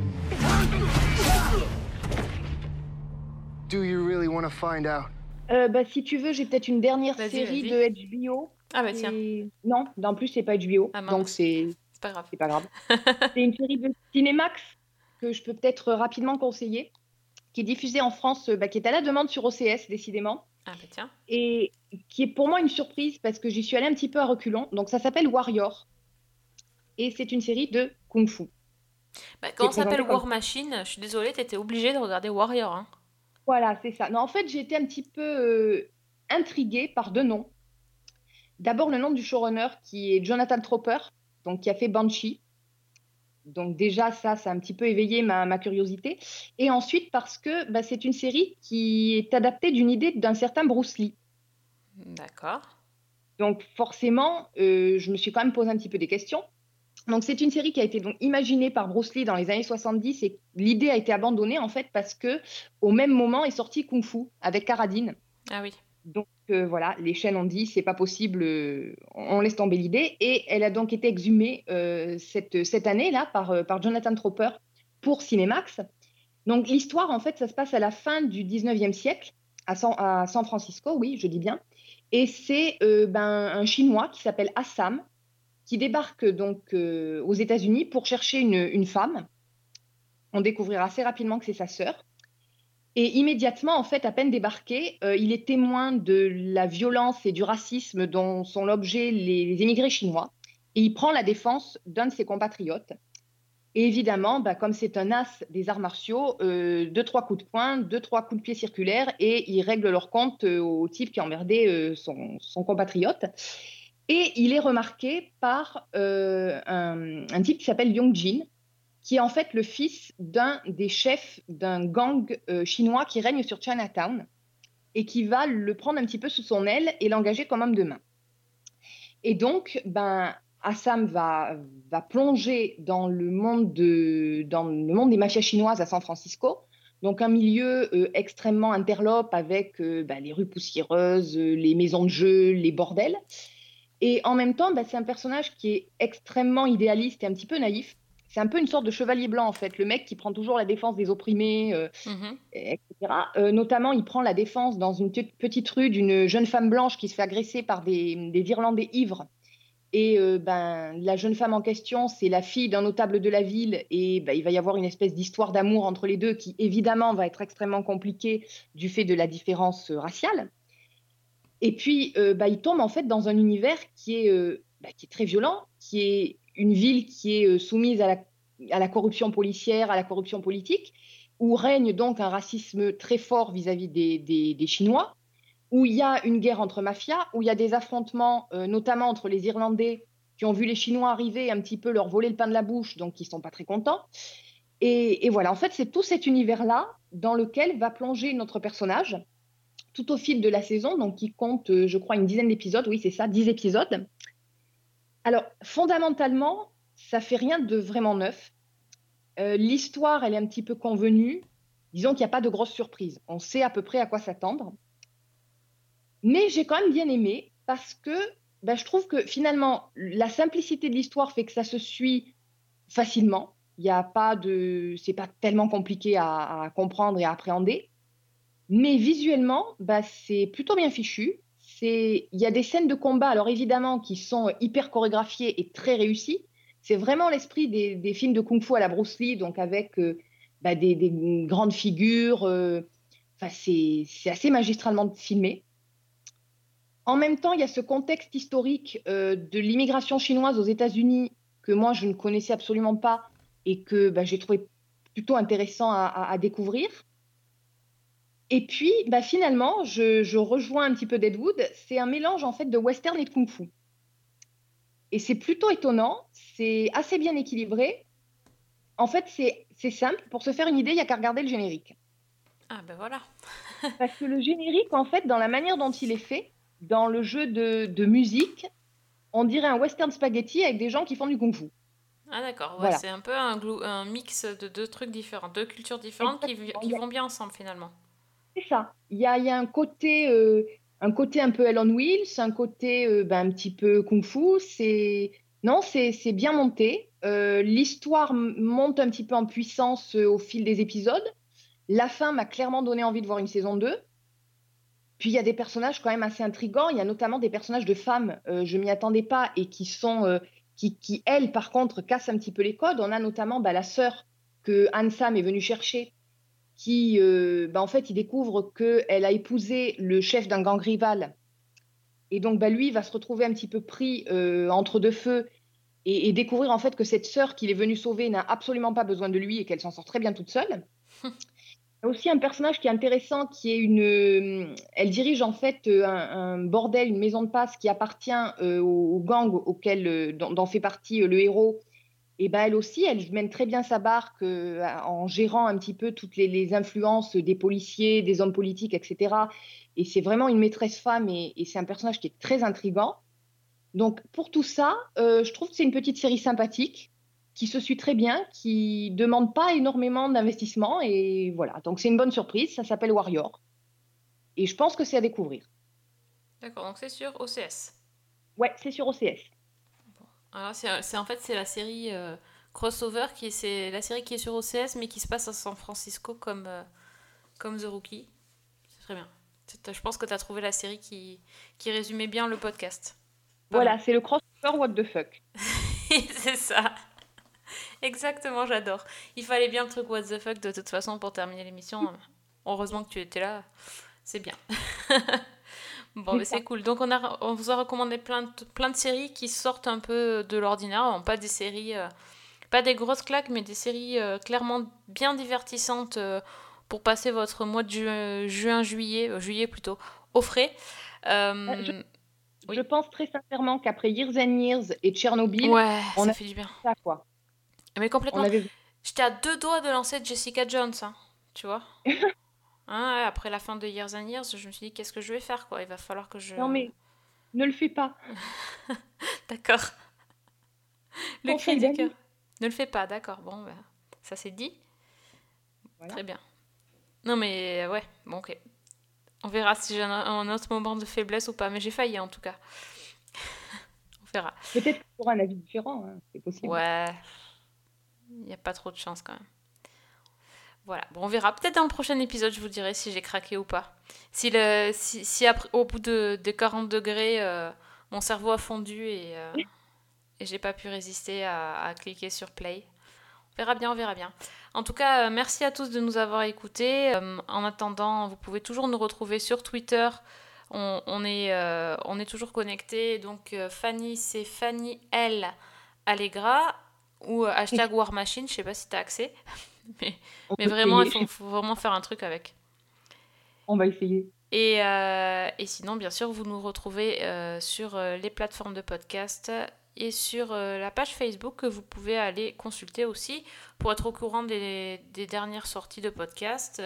Do you really want to find out? Euh, bah, si tu veux, j'ai peut-être une dernière série de HBO. Ah bah tiens, Et- Non, en plus, c'est pas HBO. Ah, donc, c'est pas grave. c'est pas grave. c'est une série de Cinémax que je peux peut-être rapidement conseiller, qui est diffusée en France, euh, bah, qui est à la demande sur OCS, décidément. Ah bah tiens. et qui est pour moi une surprise parce que j'y suis allée un petit peu à reculons. Donc ça s'appelle Warrior et c'est une série de kung-fu. Bah, quand on s'appelle comme- War Machine, je suis désolée, t'étais obligée de regarder Warrior. Hein. Voilà, c'est ça. Non, en fait, j'ai été un petit peu euh, intriguée par deux noms. D'abord le nom du showrunner qui est Jonathan Tropper, donc qui a fait Banshee. Donc déjà ça, ça a un petit peu éveillé ma, ma curiosité. Et ensuite parce que bah, c'est une série qui est adaptée d'une idée d'un certain Bruce Lee. D'accord. Donc forcément, euh, je me suis quand même posé un petit peu des questions. Donc c'est une série qui a été donc imaginée par Bruce Lee dans les années 70 et l'idée a été abandonnée en fait parce que au même moment est sorti Kung Fu avec Karadine. Ah oui. Donc euh, voilà, les chaînes ont dit c'est pas possible, euh, on laisse tomber l'idée et elle a donc été exhumée euh, cette, cette année là par, euh, par Jonathan Tropper pour Cinemax. Donc l'histoire en fait ça se passe à la fin du 19e siècle à San, à San Francisco, oui je dis bien, et c'est euh, ben, un Chinois qui s'appelle Assam qui débarque donc euh, aux États-Unis pour chercher une, une femme. On découvrira assez rapidement que c'est sa sœur. Et immédiatement, en fait, à peine débarqué, euh, il est témoin de la violence et du racisme dont sont l'objet les, émigrés chinois. Et il prend la défense d'un de ses compatriotes. Et évidemment, bah, comme c'est un as des arts martiaux, euh, deux, trois coups de poing, deux, trois coups de pied circulaires, et il règle leur compte euh, au type qui a emmerdé son, compatriote. Et il est remarqué par un, un type qui s'appelle Yong Jin, qui est en fait le fils d'un des chefs d'un gang euh, chinois qui règne sur Chinatown et qui va le prendre un petit peu sous son aile et l'engager comme homme de main. Et donc, ben, Assam va, va plonger dans le, monde de, dans le monde des mafias chinoises à San Francisco, donc un milieu euh, extrêmement interlope avec euh, ben, les rues poussiéreuses, les maisons de jeu, les bordels. Et en même temps, ben, c'est un personnage qui est extrêmement idéaliste et un petit peu naïf. C'est un peu une sorte de chevalier blanc, en fait, le mec qui prend toujours la défense des opprimés, euh, Mhm. etc. Euh, notamment, il prend la défense dans une petite- rue d'une jeune femme blanche qui se fait agresser par des, des Irlandais ivres. Et euh, ben, la jeune femme en question, c'est la fille d'un notable de la ville. Et ben, il va y avoir une espèce d'histoire d'amour entre les deux qui, évidemment, va être extrêmement compliquée du fait de la différence raciale. Et puis, bah, il tombe en fait dans un univers qui est, bah, qui est très violent, qui est une ville qui est euh, soumise à la, corruption policière, à la corruption politique, où règne donc un racisme très fort vis-à-vis des, Chinois, où il y a une guerre entre mafias, où il y a des affrontements, euh, notamment entre les Irlandais qui ont vu les Chinois arriver un petit peu leur voler le pain de la bouche, donc ils sont pas très contents. Et, et voilà, en fait, c'est tout cet univers-là dans lequel va plonger notre personnage tout au fil de la saison, donc qui compte, euh, je crois, une dizaine d'épisodes. Oui, c'est ça, dix épisodes. Alors, fondamentalement, ça fait rien de vraiment neuf. Euh, L'histoire, elle est un petit peu convenue. Disons qu'il n'y a pas de grosses surprises. On sait à peu près à quoi s'attendre. Mais j'ai quand même bien aimé parce que ben, je trouve que finalement, la simplicité de l'histoire fait que ça se suit facilement. Il n'y a pas de, c'est pas tellement compliqué à, comprendre et à appréhender. Mais visuellement, bah, c'est plutôt bien fichu. Il y a des scènes de combat, alors évidemment, qui sont hyper chorégraphiées et très réussies. C'est vraiment l'esprit des, films de kung-fu à la Bruce Lee, donc avec euh, bah, des, des grandes figures. euh, c'est assez magistralement filmé. En même temps, il y a ce contexte historique euh, de l'immigration chinoise aux États-Unis que moi, je ne connaissais absolument pas et que bah, j'ai trouvé plutôt intéressant à découvrir. Et puis, bah, finalement, je, je rejoins un petit peu Deadwood. C'est un mélange en fait de western et de kung-fu. Et c'est plutôt étonnant. C'est assez bien équilibré. En fait, c'est simple. Pour se faire une idée, il n'y a qu'à regarder le générique. Ah ben voilà. Parce que le générique, en fait, dans la manière dont il est fait, dans le jeu de, de musique, on dirait un western spaghetti avec des gens qui font du kung-fu. Ah d'accord, ouais, Voilà. c'est un peu un, mix de deux trucs différents, deux cultures différentes qui vont bien ensemble finalement. C'est ça. Il y a, un côté, euh, un côté un peu Hell on Wheels, un côté euh, ben, un petit peu kung-fu. C'est non, c'est bien monté. Euh, L'histoire monte un petit peu en puissance au fil des épisodes. La fin m'a clairement donné envie de voir une saison 2. Puis il y a des personnages quand même assez intrigants. Il y a notamment des personnages de femmes, je m'y attendais pas, et qui sont, qui, qui, elles, par contre, cassent un petit peu les codes. On a notamment bah, la sœur que Anne Sam est venue chercher, qui, euh, bah, en fait, il découvre qu'elle a épousé le chef d'un gang rival. Et donc, bah, lui va se retrouver un petit peu pris euh, entre deux feux et, et découvrir en fait que cette sœur qu'il est venu sauver n'a absolument pas besoin de lui et qu'elle s'en sort très bien toute seule. Il y a aussi un personnage qui est intéressant, qui est une. euh, Elle dirige en fait un, un bordel, une maison de passe qui appartient au, au gang auquel dont, dont fait partie le héros. Et ben elle aussi, elle mène très bien sa barque euh, en gérant un petit peu toutes les, les influences des policiers, des hommes politiques, etc. Et c'est vraiment une maîtresse femme et, et c'est un personnage qui est très intrigant. Donc pour tout ça, euh, je trouve que c'est une petite série sympathique qui se suit très bien, qui demande pas énormément d'investissement et voilà. Donc c'est une bonne surprise. Ça s'appelle Warrior et je pense que c'est à découvrir. D'accord, donc c'est sur OCS. Ouais, c'est sur OCS. Alors c'est en fait c'est la série euh, crossover qui est- c'est la série qui est sur OCS mais qui se passe à San Francisco comme euh, comme The Rookie. C'est très bien. Je pense que tu as trouvé la série qui qui résumait bien le podcast. Pas Voilà, c'est le crossover What the fuck. c'est ça. Exactement, j'adore. Il fallait bien le truc what the fuck de toute façon pour terminer l'émission. Heureusement que tu étais là. C'est bien. bon, mais c'est cool. Donc on, a, on vous a recommandé plein de, plein de séries qui sortent un peu de l'ordinaire. Bon, Pas des séries, euh, pas des grosses claques, mais des séries euh, clairement bien divertissantes euh, pour passer votre mois de ju- juin, juillet, juillet plutôt, au frais. Je- pense très sincèrement qu'après Years and Years et Tchernobyl, Ouais, on ça a fait du bien. ça quoi. Mais complètement. Avait J'étais à deux doigts de lancer Jessica Jones, hein, tu vois. Hein, après la fin de Years and Years, je me suis dit qu'est-ce que je vais faire quoi? Il va falloir que je. Non mais ne le fais pas. D'accord. Le Conseil cri du cœur. Ne le fais pas, d'accord. Bon, bah, ça c'est dit. Voilà. Très bien. Non mais ouais, bon ok. On verra si j'ai un, un autre moment de faiblesse ou pas, mais j'ai failli en tout cas. On verra. Peut-être auras un avis différent, hein, c'est possible. Ouais. Il n'y a pas trop de chance quand même. Voilà, bon, on verra. Peut-être dans le prochain épisode, je vous dirai si j'ai craqué ou pas. Si, le, si, si après, au bout de, de 40 degrés, euh, mon cerveau a fondu et, euh, et j'ai pas pu résister à, à cliquer sur play. On verra bien, on verra bien. En tout cas, euh, merci à tous de nous avoir écoutés. Euh, en attendant, vous pouvez toujours nous retrouver sur Twitter. On, on est, on est toujours connectés. Donc, Fanny, c'est Fanny L. Allegra ou hashtag War Machine. Je sais pas si tu as accès. Mais, mais vraiment, il faut, faut vraiment faire un truc avec. On va essayer. Et, euh, et sinon, bien sûr, vous nous retrouvez euh, sur euh, les plateformes de podcast et sur la page Facebook que vous pouvez aller consulter aussi pour être au courant des, des dernières sorties de podcast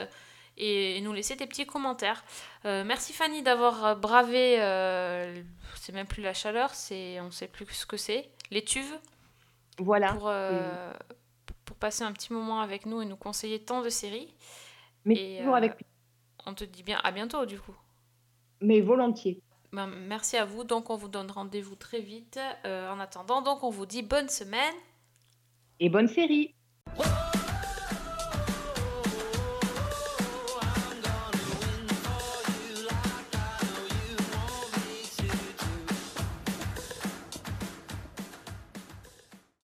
et, nous laisser des petits commentaires. Euh, merci Fanny d'avoir bravé, euh, c'est même plus la chaleur, c'est on sait plus ce que c'est, l'étuve Voilà. pour, euh, pour passer un petit moment avec nous et nous conseiller tant de séries. Mais Et, toujours euh, avec On te dit bien à bientôt du coup. mais volontiers. Ben, merci à vous. Donc, on vous donne rendez-vous très vite. Euh, en attendant, donc, on vous dit bonne semaine. Et bonne série.